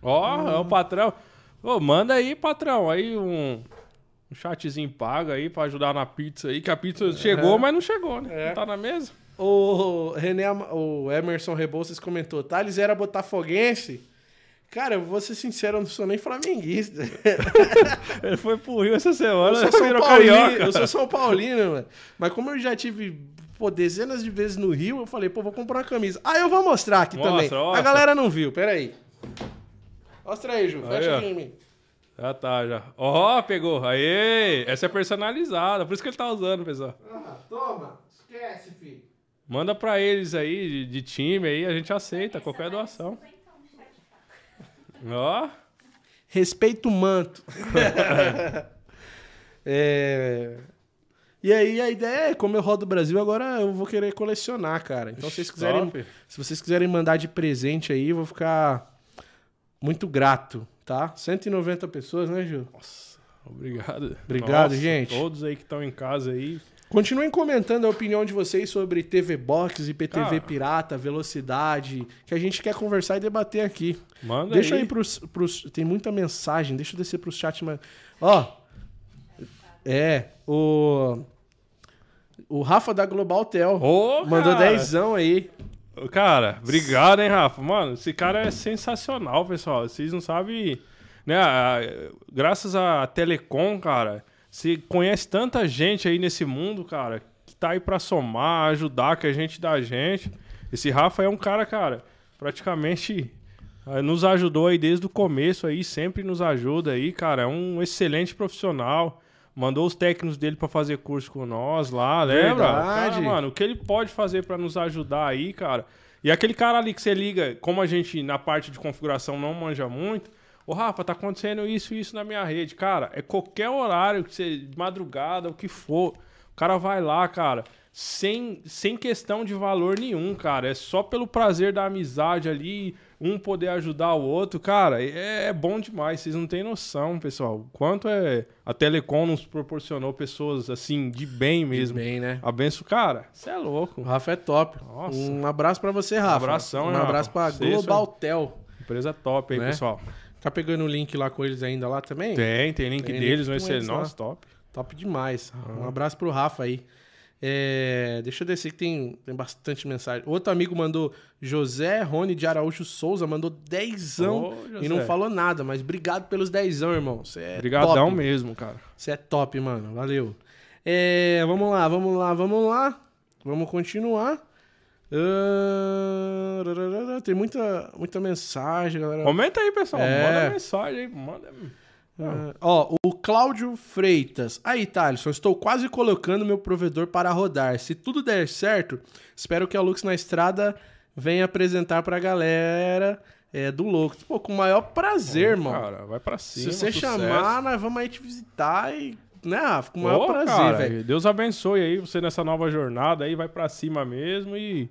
Ó, é o patrão. Ô, manda aí, patrão, aí um, um chatzinho pago aí pra ajudar na pizza aí, que a pizza chegou, mas não chegou, né? É. Não tá na mesa. O René, o Emerson Rebouças comentou: Thales era botafoguense? Cara, eu vou ser sincero, eu não sou nem flamenguista. [laughs] Ele foi pro Rio essa semana, Eu sou São virou Paulino, carioca. eu sou São Paulino, mano. Mas como eu já tive pô, dezenas de vezes no Rio, eu falei, pô, vou comprar uma camisa. Ah, eu vou mostrar aqui Mostra, também. mostra. A galera não viu, peraí. Mostra aí, Ju. Aí, Fecha aqui em mim. Já tá, já. Ó, pegou. Aê! Essa é personalizada, por isso que ele tá usando, pessoal. Ah, toma. Esquece, filho. Manda pra eles aí, de, de time aí, a gente aceita qualquer doação. Ó, Respeita o manto. [laughs] É, E aí a ideia é, como eu rodo o Brasil, agora eu vou querer colecionar, cara. Então se vocês quiserem, top. se vocês quiserem mandar de presente aí, eu vou ficar muito grato, tá? 190 pessoas, né, Gil? Obrigado. Obrigado, gente. Todos aí que estão em casa aí. Continuem comentando a opinião de vocês sobre TV Box, IPTV Cara. pirata, velocidade, que a gente quer conversar e debater aqui. Manda Deixa aí. aí pros, pros. Tem muita mensagem, deixa eu descer pros chats, mas. Ó. É, o. O Rafa da Global Tel Ô, mandou cara. dezão aí. Cara, obrigado, hein, Rafa. Mano, esse cara é sensacional, pessoal. Vocês não sabem, né? Graças à Telecom, cara, você conhece tanta gente aí nesse mundo, cara, que tá aí pra somar, ajudar, que a gente dá a gente. Esse Rafa é um cara, cara, praticamente eh, nos ajudou aí desde o começo aí, sempre nos ajuda aí, cara. É um excelente profissional. Mandou os técnicos dele pra fazer curso com nós lá, lembra? Verdade. Cara, mano, o que ele pode fazer pra nos ajudar aí, cara. E aquele cara ali que você liga, como a gente na parte de configuração não manja muito, ô Rafa, tá acontecendo isso e isso na minha rede. Cara, é qualquer horário que você, de madrugada, o que for. O cara vai lá, cara, sem, sem questão de valor nenhum, cara. É só pelo prazer da amizade ali, um poder ajudar o outro. Cara, é, é bom demais. Vocês não têm noção, pessoal. Quanto é a Telecom nos proporcionou pessoas assim, de bem mesmo. Bem, né? Abenço, cara. Você é O louco. Rafa é top. Nossa. Um abraço pra você, Rafa. abração, Um abraço Rafa? pra Você, Global Tel. Empresa top aí, Né? pessoal. Tá pegando o link lá com eles ainda lá também? Tem, tem link Tem deles, vai ser nossa, top. Top demais. Um abraço pro Rafa aí. É, deixa eu descer que tem, tem bastante mensagem. Outro amigo mandou José Rony de Araújo Souza, mandou dezão Ô, e não falou nada, mas obrigado pelos dezão, irmão. Você é Obrigadão top. mesmo, cara. Você é top, mano. Valeu. É, vamos lá, vamos lá, vamos lá. Vamos continuar. Rararara, tem muita, muita mensagem, galera. Comenta aí, pessoal. É. Manda mensagem aí. Manda... Ah, ó, o Cláudio Freitas. Aí, Thaleson, estou quase colocando meu provedor para rodar. Se tudo der certo, espero que a Lux na estrada venha apresentar pra galera é, do Louco. Pô, com o maior prazer, irmão. Cara, vai pra Se cima. você sucesso. chamar, nós vamos aí te visitar e. Né, Rafa? Com o maior Ô, prazer, cara, velho. Deus abençoe aí você nessa nova jornada aí, vai pra cima mesmo e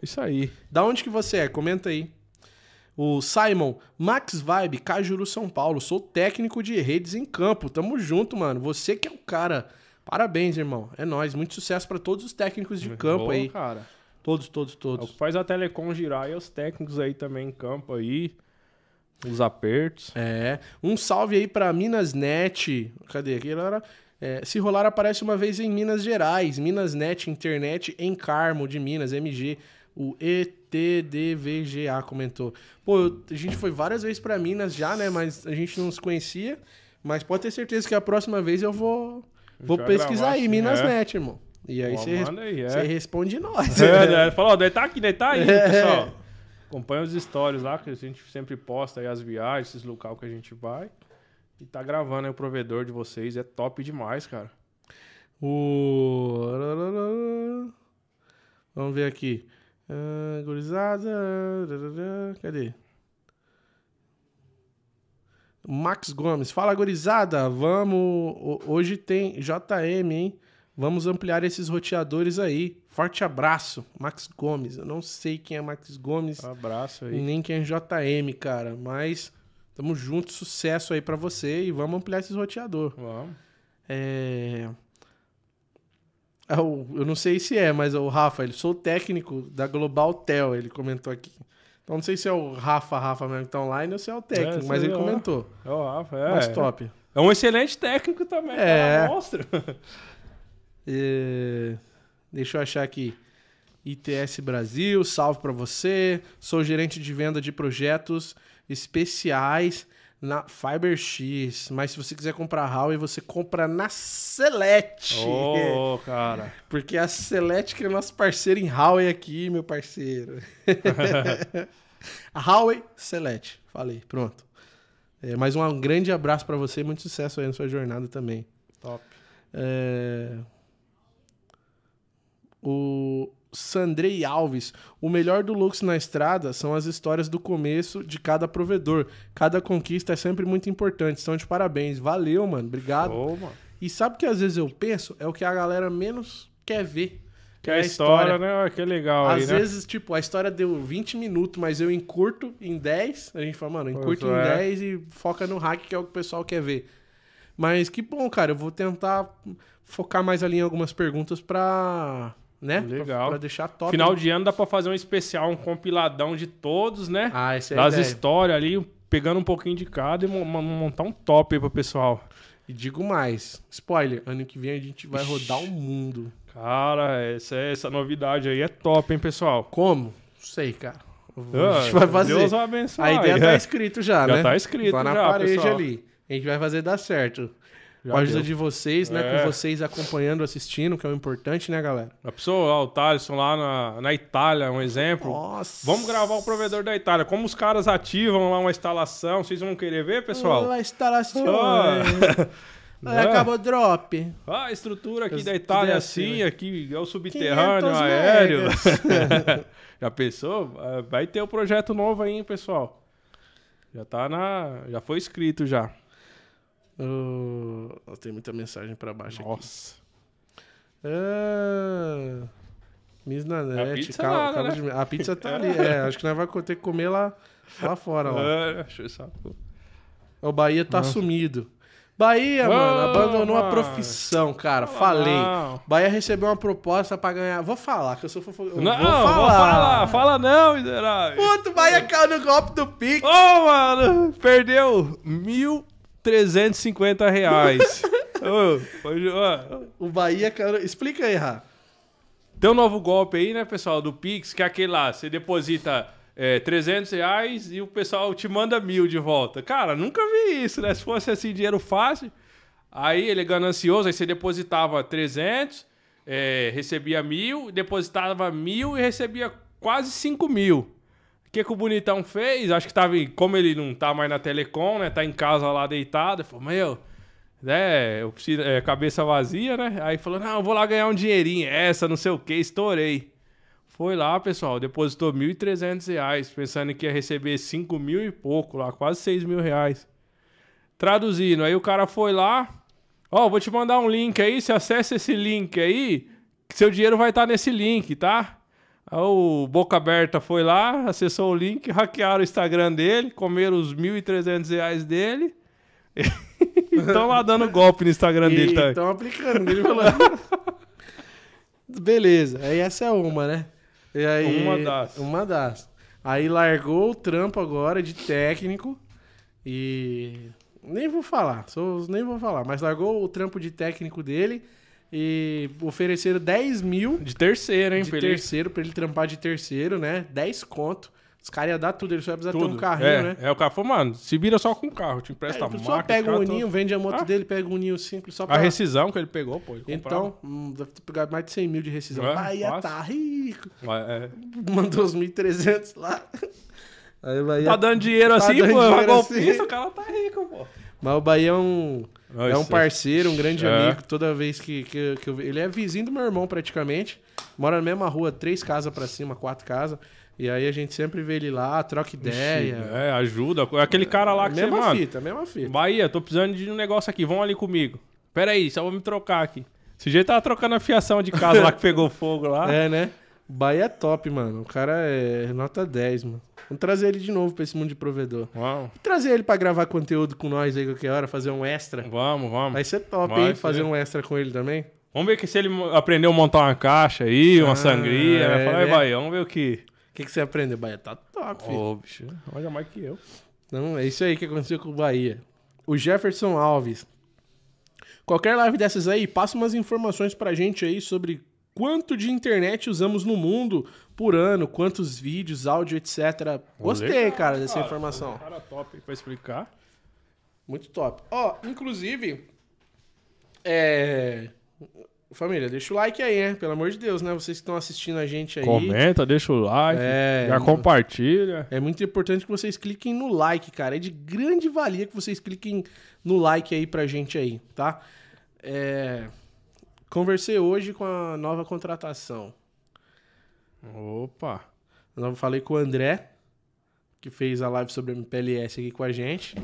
é isso aí. Da onde que você é? Comenta aí. O Simon, Max Vibe, Cajuru, São Paulo. Sou técnico de redes em campo. Tamo junto, mano. Você que é o cara. Parabéns, irmão. É nóis. Muito sucesso pra todos os técnicos de campo Ô, aí. cara. Todos, todos, É todos. que faz a Telecom girar e os técnicos aí também em campo aí. Os apertos. É. Um salve aí pra Minas Net. Cadê aqui? Era- É, se rolar, aparece uma vez em Minas Gerais. Minas Net, internet em Carmo, de Minas, MG. O ETDVGA comentou. Pô, eu- a gente foi várias vezes pra Minas já, né? Mas a gente não se conhecia. Mas pode ter certeza que a próxima vez eu vou, vou pesquisar aí, sim, Minas é. Net, irmão. E aí você res- manda aí, é. responde nós. É, [laughs] né? Falou, ó, daí tá aqui, daí tá aí, É. pessoal. Acompanha os stories lá, que a gente sempre posta aí as viagens, esses locais que a gente vai. E tá gravando aí o provedor de vocês. É top demais, cara. O. Vamos ver aqui. Ah, gurizada. Cadê? Max Gomes. Fala, gurizada. Vamos. ho- Hoje tem JM, hein? Vamos ampliar esses roteadores aí. Forte abraço, Max Gomes. Eu não sei quem é Max Gomes, Abraço e aí. nem quem é JM, cara. Mas tamo junto, sucesso aí pra você e vamos ampliar esses roteadores. Vamos. É... é Eu não sei se é, mas é o Rafa, ele sou técnico da Global Tel, ele comentou aqui. Então não sei se é o Rafa, Rafa mesmo que tá online ou se é o técnico, É, mas ele lá. comentou. É o Rafa, é. Mas top. É um excelente técnico também, É. cara. Monstro. [laughs] É, Deixa eu achar aqui. ITS Brasil, salve pra você. Sou gerente de venda de projetos especiais na FiberX. Mas se você quiser comprar Huawei, você compra na Select. Ô, cara. [laughs] Porque a Select que é nosso parceiro em Huawei aqui, meu parceiro. a [laughs] [laughs] Huawei Select. Falei, pronto. É, mais um grande abraço pra você e muito sucesso aí na sua jornada também. Top. É, O Sandrei Alves. O melhor do Lux na estrada são as histórias do começo de cada provedor. Cada conquista é sempre muito importante. Estão de parabéns. Valeu, mano. Obrigado. Ô, mano. E sabe o que às vezes eu penso? É o que a galera menos quer ver. Que é a história, né? Olha Que legal aí, Às né? vezes, tipo, a história deu 20 minutos, mas eu encurto em 10. A gente fala, mano, encurto em é. 10 e foca no hack, que é o que o pessoal quer ver. Mas que bom, cara. Eu vou tentar focar mais ali em algumas perguntas pra. Né? Legal. Pra, pra deixar top. Final de ano dá pra fazer um especial, um compiladão de todos, né? Ah, essa é das ideia. histórias ali, pegando um pouquinho de cada e mo- mo- montar um top aí pro pessoal. E digo mais. Spoiler, ano que vem a gente vai rodar o mundo. Cara, essa, essa novidade aí é top, hein, pessoal? Como? Não sei, cara. Ah, A gente vai fazer. Deus vai abençoar. A ideia tá [laughs] escrito já, Já né? tá escrito Tá na já, parede pessoal. ali. A gente vai fazer dar certo. Já Com a ajuda deu. de vocês, né? É. Com vocês acompanhando, assistindo, que é o importante, né, galera? A pessoa, ó, o Thaleson lá na, na Itália, um exemplo. Nossa. Vamos gravar o provedor da Itália. Como os caras ativam lá uma instalação, vocês vão querer ver, pessoal? A instalação. Aí Né? acabou o drop. Ah, a estrutura aqui da Itália é é assim, assim, aqui é o subterrâneo, 500 aéreo. [laughs] [laughs] já pensou? Ah, Vai ter o projeto novo aí, hein, pessoal. Já tá na. Já foi escrito já. Uh, tem muita mensagem pra baixo aqui. Nossa. Ah, Miss Nanete, pizza calma, né? de- A pizza tá ali. [laughs] É, acho que nós vamos ter que comer lá, lá fora. Lá. É, achei saco. O Bahia tá sumido. Bahia, mano, abandonou a mano. profissão, cara. Fala Falei. não. Bahia recebeu uma proposta pra ganhar. Vou falar, que eu sou fofo... Não, vou falar. vou falar. Fala não, miserável. Puto, o Bahia caiu no golpe do Pix. Ô, mano, perdeu 1.350 reais. [laughs] Ô, hoje, ó, O Bahia caiu. Explica aí, Rá. Tem um novo golpe aí, né, pessoal, do Pix, que é aquele lá, você deposita é, 300 reais e o pessoal te manda mil de volta. Cara, nunca vi isso, né? Se fosse assim, dinheiro fácil, aí ele é ganancioso, aí você depositava 300, é, recebia mil, depositava mil e recebia quase 5 mil. Que, que o Bonitão fez? Acho que tava, como ele não tá mais na Telecom, né, tá em casa lá deitado, falou, meu né, eu preciso, é, cabeça vazia, né? Aí falou, não, eu vou lá ganhar um dinheirinho, essa, não sei o que, estourei. Foi lá, pessoal, depositou 1.300 reais, pensando que ia receber 5 mil e pouco lá, quase 6 mil reais. Traduzindo, aí o cara foi lá, ó, vou te mandar um link aí, você acessa esse link aí, seu dinheiro vai estar nesse link, tá? O Boca Aberta foi lá, acessou o link, hackearam o Instagram dele, comeram os 1.300 reais dele. [laughs] Estão lá dando golpe no Instagram dele também. Estão aplicando. Ele falou. Beleza, aí essa é uma, né? E aí, Uma das. Uma das. Aí largou o trampo agora de técnico e. Nem vou falar, sou, nem vou falar, mas largou o trampo de técnico dele e ofereceram 10 mil De terceiro, hein, de Felipe? terceiro pra ele trampar de terceiro, né? 10 conto. Os caras iam dar tudo, ele só ia precisar ter Tudo. um carrinho, é, né? É, o cara falou, mano, se vira só com o carro, te empresta a a pessoa máquina. pega um uninho, vende a moto Ah. dele, pega um uninho simples só pra... A rescisão que ele pegou, pô. ele. Então, hum, deve ter pegado mais de 100 mil de rescisão. É, Bahia fácil. tá rico. É, Mandou os 1.300 lá. Aí o Bahia... Tá dando dinheiro Tá assim, dando pô. dinheiro É golpista, assim. o cara tá rico, pô. Mas o Bahia é um... É um Nossa. parceiro, um grande É. amigo. Toda vez que, que, que eu Ele é vizinho do meu irmão, praticamente. Mora na mesma rua, três casas pra cima, quatro casas. E aí a gente sempre vê ele lá, troca ideia. É, ajuda. É aquele cara lá que você, mesma fita, mesma fita. Bahia, tô precisando de um negócio aqui, vão ali comigo. Pera aí, só vou me trocar aqui. Esse jeito tava trocando a fiação de casa lá que pegou fogo lá. É, né? O Bahia é top, mano. O cara é nota 10, mano. Vamos trazer ele de novo pra esse mundo de provedor. Vamos, Trazer ele pra gravar conteúdo com nós aí qualquer hora, fazer um extra. vamos, vamos. Vai ser top, Vai hein? ser. Fazer um extra com ele também. Vamos ver que se ele aprendeu a montar uma caixa aí, uma Ah, sangria, né? é, Fala aí, né? Bahia, vamos ver o que. O que, que você aprendeu, Bahia? Tá top, filho. Ô, bicho, olha mais que eu. Não, é isso aí que aconteceu com o Bahia. O Jefferson Alves. Qualquer live dessas aí, passa umas informações pra gente aí sobre quanto de internet usamos no mundo por ano, quantos vídeos, áudio, etc. Gostei, Legal, cara, dessa cara. informação. Cara top pra explicar. Muito top. Ó, inclusive, é... Família, deixa o like aí, né? Pelo amor de Deus, né? Vocês que estão assistindo a gente aí. Comenta, deixa o like, É, já compartilha. É muito importante que vocês cliquem no like, cara. É de grande valia que vocês cliquem no like aí pra gente aí, tá? É... Conversei hoje com a nova contratação. Opa. Eu falei com o André, que fez a live sobre MPLS aqui com a gente.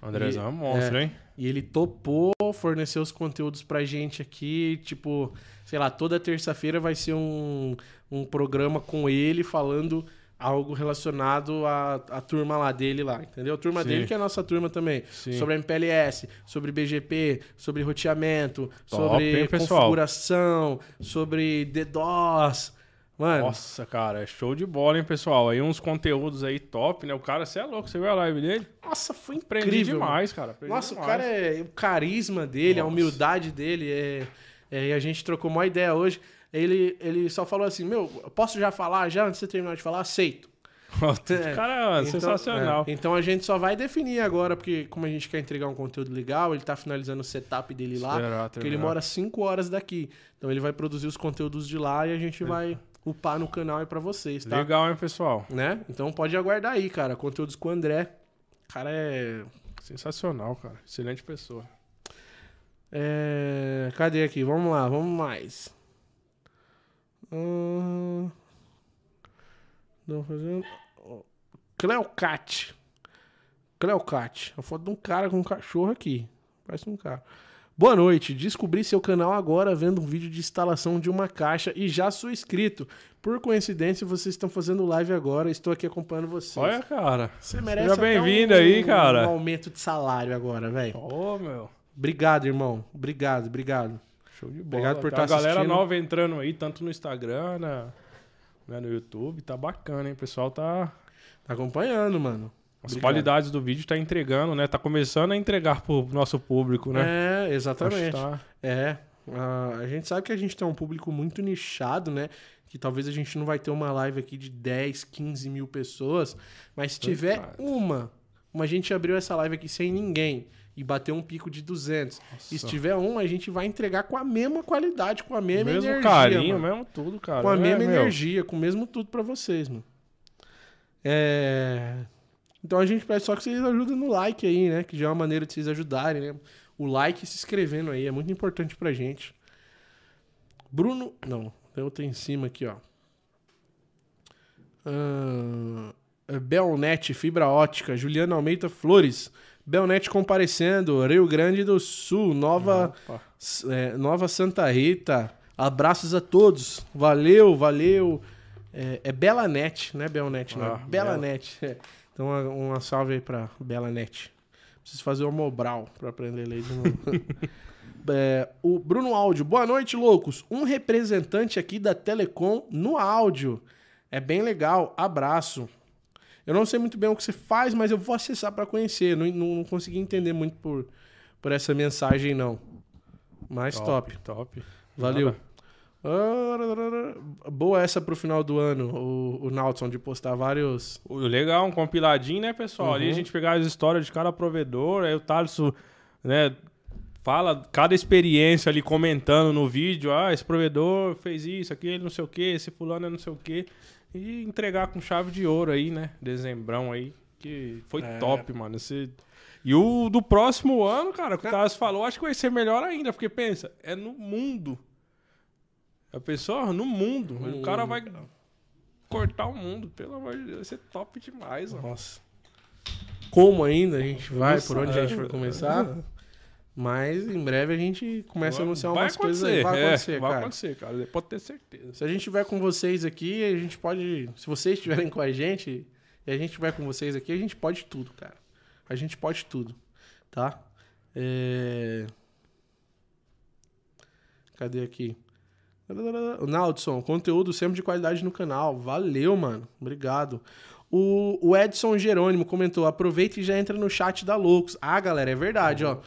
Andrezão é E- monstro, é. hein? E ele topou fornecer os conteúdos pra gente aqui. Tipo, sei lá, toda terça-feira vai ser um, um programa com ele falando algo relacionado à, à turma lá dele lá, entendeu? A turma Sim. dele que é a nossa turma também. Sim. Sobre MPLS, sobre BGP, sobre roteamento, Top, sobre hein, configuração, sobre DDoS. Mano, Nossa, cara, é show de bola, hein, pessoal? Aí uns conteúdos aí top, né? O cara, você é louco, você viu a live dele? nossa, foi Aprendi incrível. demais, cara. aprendi Nossa, o demais. cara é. O carisma dele, a Nossa. humildade dele, é, é, e a gente trocou uma ideia hoje. Ele, ele só falou assim: Meu, posso já falar já? Antes de você terminar de falar, aceito. É. cara é Então, sensacional. é, então a gente só vai definir agora, porque como a gente quer entregar um conteúdo legal, ele tá finalizando o setup dele lá. Esperar Porque ele terminar. mora 5 horas daqui. Então ele vai produzir os conteúdos de lá e a gente vai upar no canal aí pra vocês, tá? Legal, hein, pessoal? Né? Então pode aguardar aí, cara. Conteúdos com o André. O cara é Sensacional, cara. Excelente pessoa. É, Cadê aqui? Vamos lá, vamos mais. Hum... Não fazendo. Cleocat. Cleocat. A foto de um cara com um cachorro aqui. Parece um cara. Boa noite. Descobri seu canal agora vendo um vídeo de instalação de uma caixa e já sou inscrito. Por coincidência, vocês estão fazendo live agora. Estou aqui acompanhando vocês. Olha, cara. Você merece Seja bem-vindo um- aí, cara. um aumento de salário agora, velho. Ô, meu. Obrigado, irmão. Obrigado, obrigado. Show de bola. Obrigado por estar galera assistindo. nova entrando aí, tanto no Instagram, na, né, no YouTube. Tá bacana, hein? O pessoal tá... Tá acompanhando, mano. As Obrigado. qualidades do vídeo tá entregando, né? Tá começando a entregar pro nosso público, né? É, exatamente. tá- É, a, a gente sabe que a gente tem um público muito nichado, né? Que talvez a gente não vai ter uma live aqui de 10, 15 mil pessoas, mas se tiver uma, uma a gente abriu essa live aqui sem ninguém e bateu um pico de 200. E se tiver um, a gente vai entregar com a mesma qualidade, com a mesma mesmo energia. carinho, mano. mesmo tudo, cara. Com a É, mesma meu, energia, com o mesmo tudo pra vocês, mano. É... Então a gente pede só que vocês ajudem no like aí, né? Que já é uma maneira de vocês ajudarem, né? O like e se inscrevendo aí é muito importante pra gente. Bruno. Não, tem outra em cima aqui, ó. Ah, Belnet, fibra ótica. Juliana Almeida Flores. Belnet comparecendo. Rio Grande do Sul. Nova. É, Nova Santa Rita. Abraços a todos. Valeu, valeu. É, é Belanet, né, Belnet? Não, Ah, é Belanet. É. Então, uma, uma salve aí pra Belanet. Preciso fazer o Mobral pra aprender a ler de novo. [laughs] É, o Bruno Áudio. Boa noite, loucos. Um representante aqui da Telecom no áudio. É bem legal. Abraço. Eu não sei muito bem o que você faz, mas eu vou acessar pra conhecer. Não, não, não consegui entender muito por, por essa mensagem, não. Mas top. Top. Valeu. Nada. Ah, Boa essa pro final do ano, o, o Nautson, de postar vários. Legal, um compiladinho, né, pessoal? Ali a Uhum. gente pegar as histórias de cada provedor, aí o Thales, né, fala cada experiência ali comentando no vídeo. Ah, esse provedor fez isso, aquele não sei o que, esse fulano é não sei o que. E entregar com chave de ouro aí, né? Dezembrão aí, que foi É. top, mano. Esse... E o do próximo ano, cara, que o Thales falou, acho que vai ser melhor ainda, porque pensa, é no mundo. A pessoa, no mundo. o cara vai cortar o mundo, pelo amor de Deus, vai ser top demais, mano. Nossa. Como ainda a gente vai, Nossa, por onde a gente vai é. [laughs] Mas em breve a gente começa a anunciar Vai umas coisas aí. Vai é, acontecer, vai cara. acontecer, cara. Pode ter certeza. Se a gente tiver com vocês aqui, a gente pode. Se vocês estiverem com a gente e a gente tiver com vocês aqui, a gente pode tudo, cara. A gente pode tudo, tá? É... Cadê aqui? O Naldson, conteúdo sempre de qualidade no canal. Valeu, mano. Obrigado. O, o Edson Jerônimo comentou: aproveita e já entra no chat da Loucos. Ah, galera, é verdade, ó.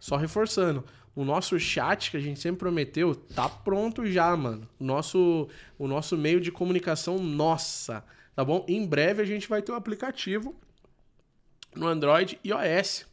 Só reforçando. O nosso chat que a gente sempre prometeu tá pronto já, mano. O nosso, o nosso meio de comunicação, nossa. Tá bom? Em breve a gente vai ter um aplicativo no Android e iOS.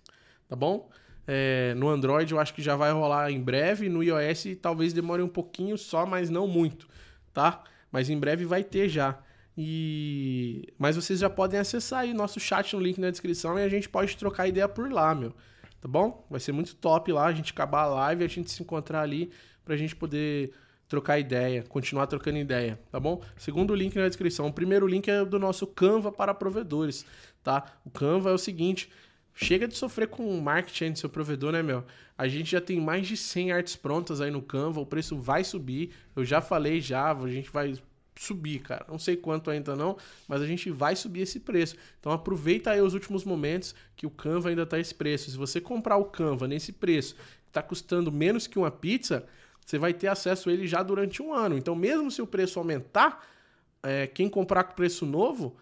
Tá bom? É, no Android eu acho que já vai rolar em breve. No iOS talvez demore um pouquinho só, mas não muito. Tá? Mas em breve vai ter já. E... Mas vocês já podem acessar aí nosso chat no link na descrição e a gente pode trocar ideia por lá, meu. Tá bom? Vai ser muito top lá, a gente acabar a live a gente se encontrar ali pra gente poder trocar ideia, continuar trocando ideia, tá bom? Segundo link na descrição. O primeiro link é do nosso Canva para provedores, tá? O Canva é o seguinte, chega de sofrer com o marketing do seu provedor, né, meu? A gente já tem mais de 100 artes prontas aí no Canva, o preço vai subir. Eu já falei já, a gente vai subir, cara. Não sei quanto ainda não, mas a gente vai subir esse preço. Então aproveita aí os últimos momentos que o Canva ainda tá esse preço. Se você comprar o Canva nesse preço, que tá custando menos que uma pizza, você vai ter acesso a ele já durante um ano. Então mesmo se o preço aumentar, é, quem comprar com preço novo,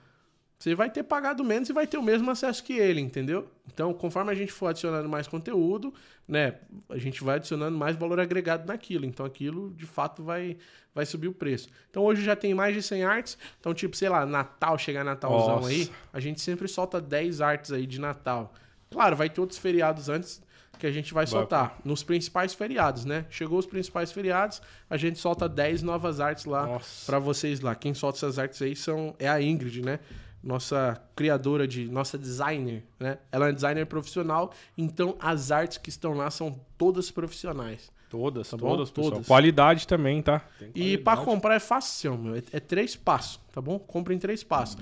você vai ter pagado menos e vai ter o mesmo acesso que ele, entendeu? Então, conforme a gente for adicionando mais conteúdo, né, a gente vai adicionando mais valor agregado naquilo. Então, aquilo de fato vai, vai subir o preço. Então, hoje já tem mais de 100 artes. Então, tipo, sei lá, Natal, chegar Natalzão Nossa. aí, a gente sempre solta 10 artes aí de Natal. Claro, vai ter outros feriados antes que a gente vai soltar. Nos principais feriados, né? Chegou os principais feriados, a gente solta 10 novas artes lá pra vocês lá. Quem solta essas artes aí são é a Ingrid, né? Nossa criadora de, nossa designer, né? Ela é designer profissional, então as artes que estão lá são todas profissionais. Todas, Tá bom? todas, pessoal. Todas. Qualidade também, tá? Tem E pra qualidade. comprar é fácil, meu. É, é três passos, tá bom? Compra em três passos.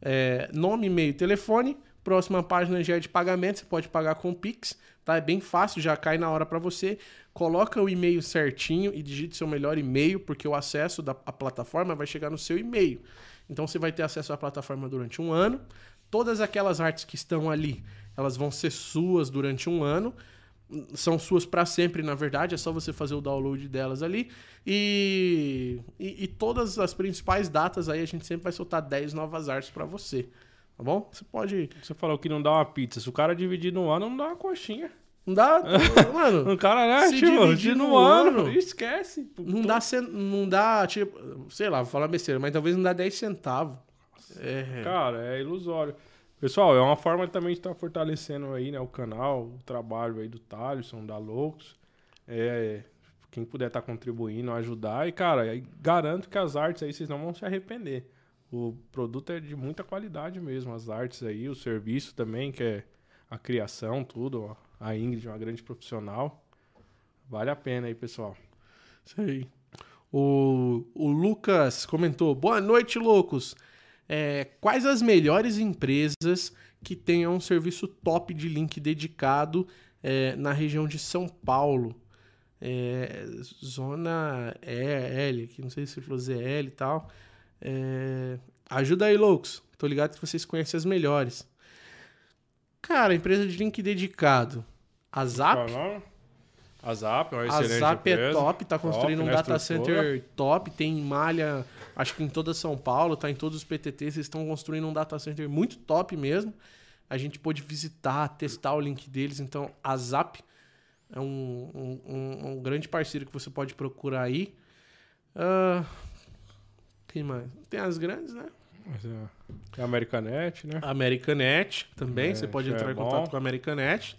É, nome, e-mail, telefone. Próxima página já é de pagamento. Você pode pagar com Pix, tá? É bem fácil, já cai na hora para você. Coloca o e-mail certinho e digite seu melhor e-mail, porque o acesso da a plataforma vai chegar no seu e-mail. Então você vai ter acesso à plataforma durante um ano. Todas aquelas artes que estão ali, elas vão ser suas durante um ano. São suas para sempre, na verdade, é só você fazer o download delas ali. E, e, e todas as principais datas aí a gente sempre vai soltar 10 novas artes para você. Tá bom? Você pode. Você falou que não dá uma pizza. Se o cara dividir no ano, não dá uma coxinha. Não dá. [laughs] Mano. O cara, né? Se tipo, dividir no no ano, ano, esquece. Não dá, não dá, tipo, sei lá, vou falar besteira, mas talvez não dá 10 centavos. É. Cara, é ilusório. Pessoal, é uma forma também de estar fortalecendo aí, né, o canal, o trabalho aí do Thaleson, da Loucos. É, quem puder estar contribuindo, ajudar. E, cara, garanto que as artes aí vocês não vão se arrepender. O produto é de muita qualidade mesmo, as artes aí, o serviço também, que é a criação, tudo. ó. A Ingrid é uma grande profissional. Vale a pena aí, pessoal. Isso aí. O, o Lucas comentou: Boa noite, loucos. É, quais as melhores empresas que tenham um serviço top de link dedicado é, na região de São Paulo? É, zona EL, que não sei se falou ZL e tal. É, ajuda aí, loucos. Tô ligado que vocês conhecem as melhores. Cara, empresa de link dedicado. A Zap. É? A Zap é uma A excelente Zap é empresa. top, tá construindo um né, data center top, tem malha, acho que em toda São Paulo, tá em todos os PTTs, eles estão construindo um data center muito top mesmo. A gente pôde visitar, testar o link deles, então a Zap é um, um, um- grande parceiro que você pode procurar aí. Ah, quem mais? Tem as grandes, né? É- a Americanet, né? Americanet também, É, você pode já entrar é em bom. contato com a Americanet.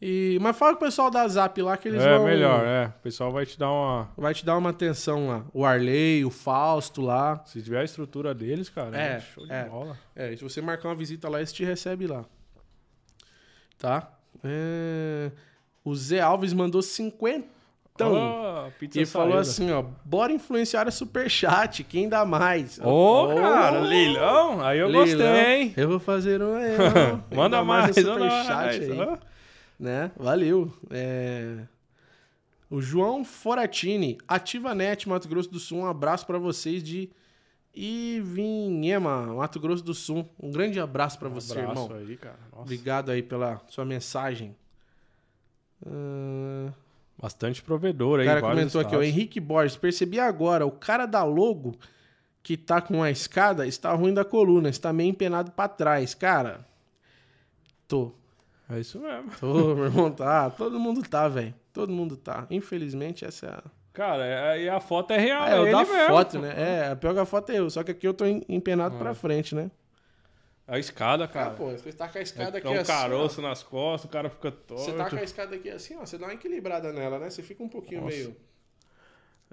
E, mas fala com o pessoal da Zap lá que eles é vão... melhor, é. O pessoal vai te dar uma. Vai te dar uma atenção lá. O Arley, o Fausto lá. Se tiver a estrutura deles, cara, É, é, show de é. bola. É, se você marcar uma visita lá, eles te recebem lá. Tá? É, O Zé Alves mandou 50. Ó, pizza e falou saída. assim, ó. Bora influenciar a Superchat, quem dá mais? Ô, Ô, cara, leilão? Aí eu leilão. gostei, hein? Eu vou fazer um [laughs] leilão. Quem Manda mais, no manda Superchat mais. aí. ó. né? Valeu. É, O João Foratini, Ativa Net, Mato Grosso do Sul. Um abraço pra vocês de Ivinhema, Mato Grosso do Sul. Um grande abraço pra você, Abraço irmão. aí. Obrigado aí pela sua mensagem. Ah, Bastante provedor o aí, cara vários comentou aqui, estados. Henrique Borges. Percebi agora, o cara da logo que tá com a escada está ruim da coluna, está meio empenado pra trás. Cara, tô. É isso mesmo. Tô, [laughs] meu irmão, tá. Todo mundo tá, velho. Todo mundo tá. Infelizmente, essa é a. Cara, é- aí a foto é real. Ah, é o da mesmo. foto, né? É, a pior que a foto é eu, só que aqui eu tô em- empenado Ah. pra frente, né? A escada, Ah, cara. pô, você tá com a escada é aqui um assim. ó. caroço nas costas, o cara fica torto. Você tá com a escada aqui assim, ó. Você dá uma equilibrada nela, né? Você fica um pouquinho Nossa. meio.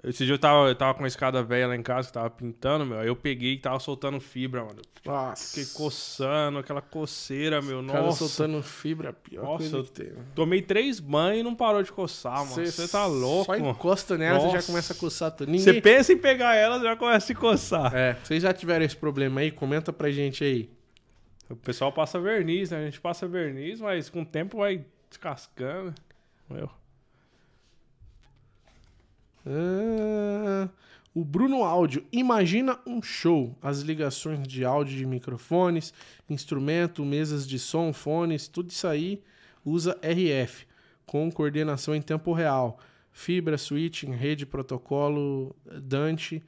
Esse dia eu tava, eu tava com uma escada velha lá em casa que tava pintando, meu. Aí eu peguei e tava soltando fibra, mano. Nossa. Fiquei coçando, aquela coceira, meu. O cara Nossa. soltando fibra, pior Nossa, coisa que tem. mano. Tomei três banhos e não parou de coçar, mano. Você tá louco, Só encosta nela, você já Nossa. começa a coçar tudo. Você Ninguém... pensa em pegar ela, já começa a se coçar. É, vocês já tiveram esse problema aí? Comenta pra gente aí. O pessoal passa verniz, né? A gente passa verniz, mas com o tempo vai descascando. Meu. Ah, o Bruno Áudio, imagina um show. As ligações de áudio de microfones, instrumento, mesas de som, fones, tudo isso aí usa RF, com coordenação em tempo real. Fibra, switching, rede, protocolo, Dante.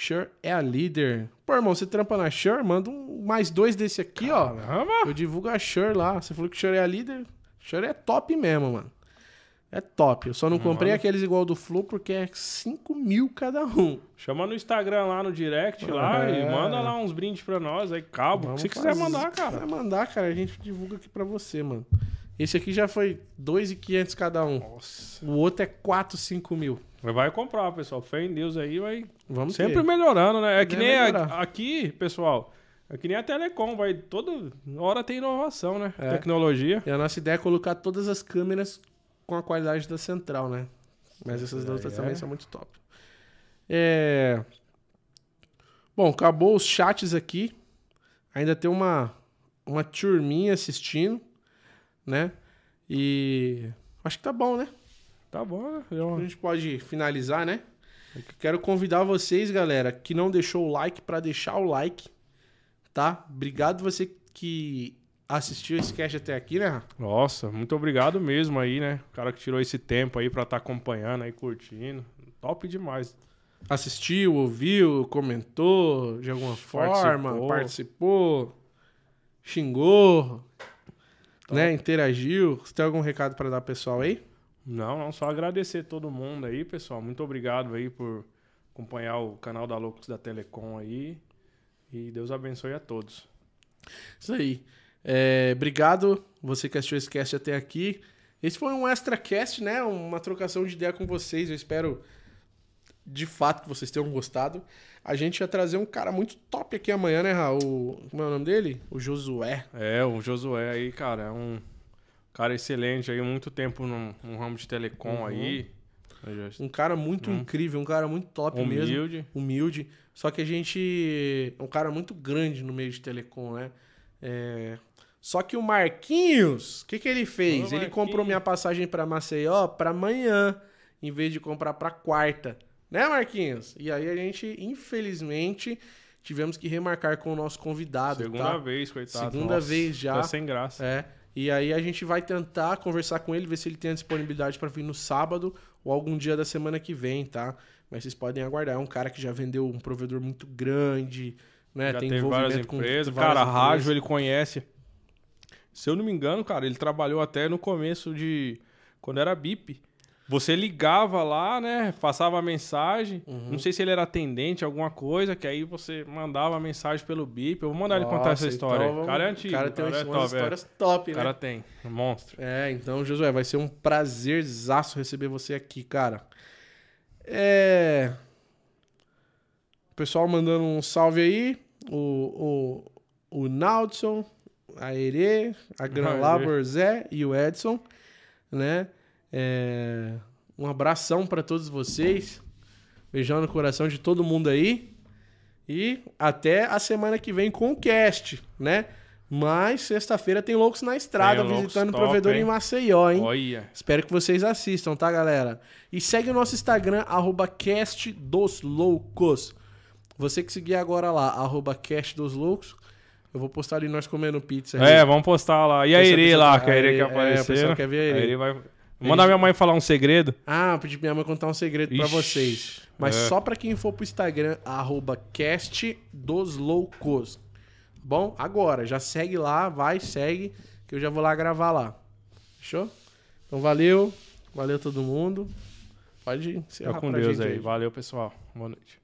Shure é a líder. Pô, irmão, você trampa na Shure? Manda um, mais dois desse aqui, ó. Caramba! Eu divulgo a Shure lá. Você falou que Shure é a líder. Shure é top mesmo, mano. É top. Eu só não comprei aqueles igual do Flow porque é 5 mil cada um. Chama no Instagram lá no direct lá É. e manda lá uns brindes pra nós aí, cabo. Vamos Se você quiser mandar, cara. Vai mandar, cara. A gente divulga aqui pra você, mano. Esse aqui já foi 2,500 cada um. Nossa. O outro é 4, 5 mil. Vai comprar, pessoal. Fé em Deus aí, vai Vamos sempre ter. melhorando, né? É que nem a- aqui, pessoal. É que nem a Telecom, vai toda hora tem inovação, né? É. Tecnologia. E a nossa ideia é colocar todas as câmeras com a qualidade da central, né? Mas essas daí outras é. também são muito top. É... Bom, acabou os chats aqui. Ainda tem uma, uma turminha assistindo, né? E acho que tá bom, né? Tá bom, né? A Eu- gente pode finalizar, né? Quero convidar vocês, galera, que não deixou o like, pra deixar o like, tá? Obrigado você que assistiu esse cast até aqui, né? Nossa, muito obrigado mesmo aí, né? O cara que tirou esse tempo aí pra estar acompanhando aí, curtindo. Top demais. Assistiu, ouviu, comentou de alguma forma, Participou. participou, xingou, né? Interagiu. Você tem algum recado pra dar pessoal aí? Não, não, só agradecer todo mundo aí, pessoal. Muito obrigado aí por acompanhar o canal da Loucos da Telecom aí. E Deus abençoe a todos. Isso aí. É, obrigado, você que assistiu esse cast até aqui. Esse foi um extra cast, né? Uma trocação de ideia com vocês. Eu espero de fato que vocês tenham gostado. A gente ia trazer um cara muito top aqui amanhã, né, Raul? Como é o nome dele? O Josué. É, o Josué aí, cara, é um cara excelente aí, muito tempo no, no ramo de telecom Uhum. aí. Um cara muito incrível, um cara muito top mesmo. Humilde. humilde. Só que a gente é um cara muito grande no meio de telecom, né? É, Só que o Marquinhos, o que, que ele fez? Ô, ele comprou minha passagem pra Maceió pra amanhã, em vez de comprar pra quarta. Né, Marquinhos? E aí a gente, infelizmente, tivemos que remarcar com o nosso convidado, Segunda tá? vez, coitado. Segunda Nossa, vez já. Tá sem graça. É. E aí a gente vai tentar conversar com ele, ver se ele tem a disponibilidade pra vir no sábado ou algum dia da semana que vem, tá? Mas vocês podem aguardar. É um cara que já vendeu um provedor muito grande, né? Já tem teve várias envolvimento com empresas. várias cara, a rádio empresas. ele conhece. Se eu não me engano, cara, ele trabalhou até no começo de. Quando era BIP. Você ligava lá, né? Passava a mensagem. Uhum. Não sei se ele era atendente, alguma coisa, que aí você mandava a mensagem pelo BIP. Eu vou mandar ele contar essa Nossa, história. então o cara é antigo. O cara tem é umas top, é. histórias top, O né? cara tem. Um monstro. É, então, Josué, vai ser um prazerzaço receber você aqui, cara. É. O pessoal mandando um salve aí. O, o, o Naldson, a Ere, a Gran [laughs] Aê. Labor Zé e o Edson, né? É, Um abração pra todos vocês. Beijão no coração de todo mundo aí. E até a semana que vem com o cast, né? Mas sexta-feira tem Loucos na Estrada, Tem visitando o provedor hein? em Maceió, hein? Olha. Espero que vocês assistam, tá, galera? E segue o nosso Instagram, arroba cast dos loucos. Você que seguir agora lá, arroba cast dos loucos, eu vou postar ali nós comendo pizza. aí. É, vamos postar lá. E a Ere lá, que a a Ere Ere- quer é, o aparecer. pessoal quer ver a A Ere. Ere vai. Manda minha mãe falar um segredo. Ah, pedi pra minha mãe contar um segredo pra Ixi, vocês. Mas é. só pra quem for pro Instagram, arroba cast dos loucos. Bom, agora, já segue lá, vai, segue, que eu já vou lá gravar lá. Fechou? Então valeu, valeu todo mundo. Pode encerrar Fica com Deus gente aí. Valeu, pessoal. Boa noite.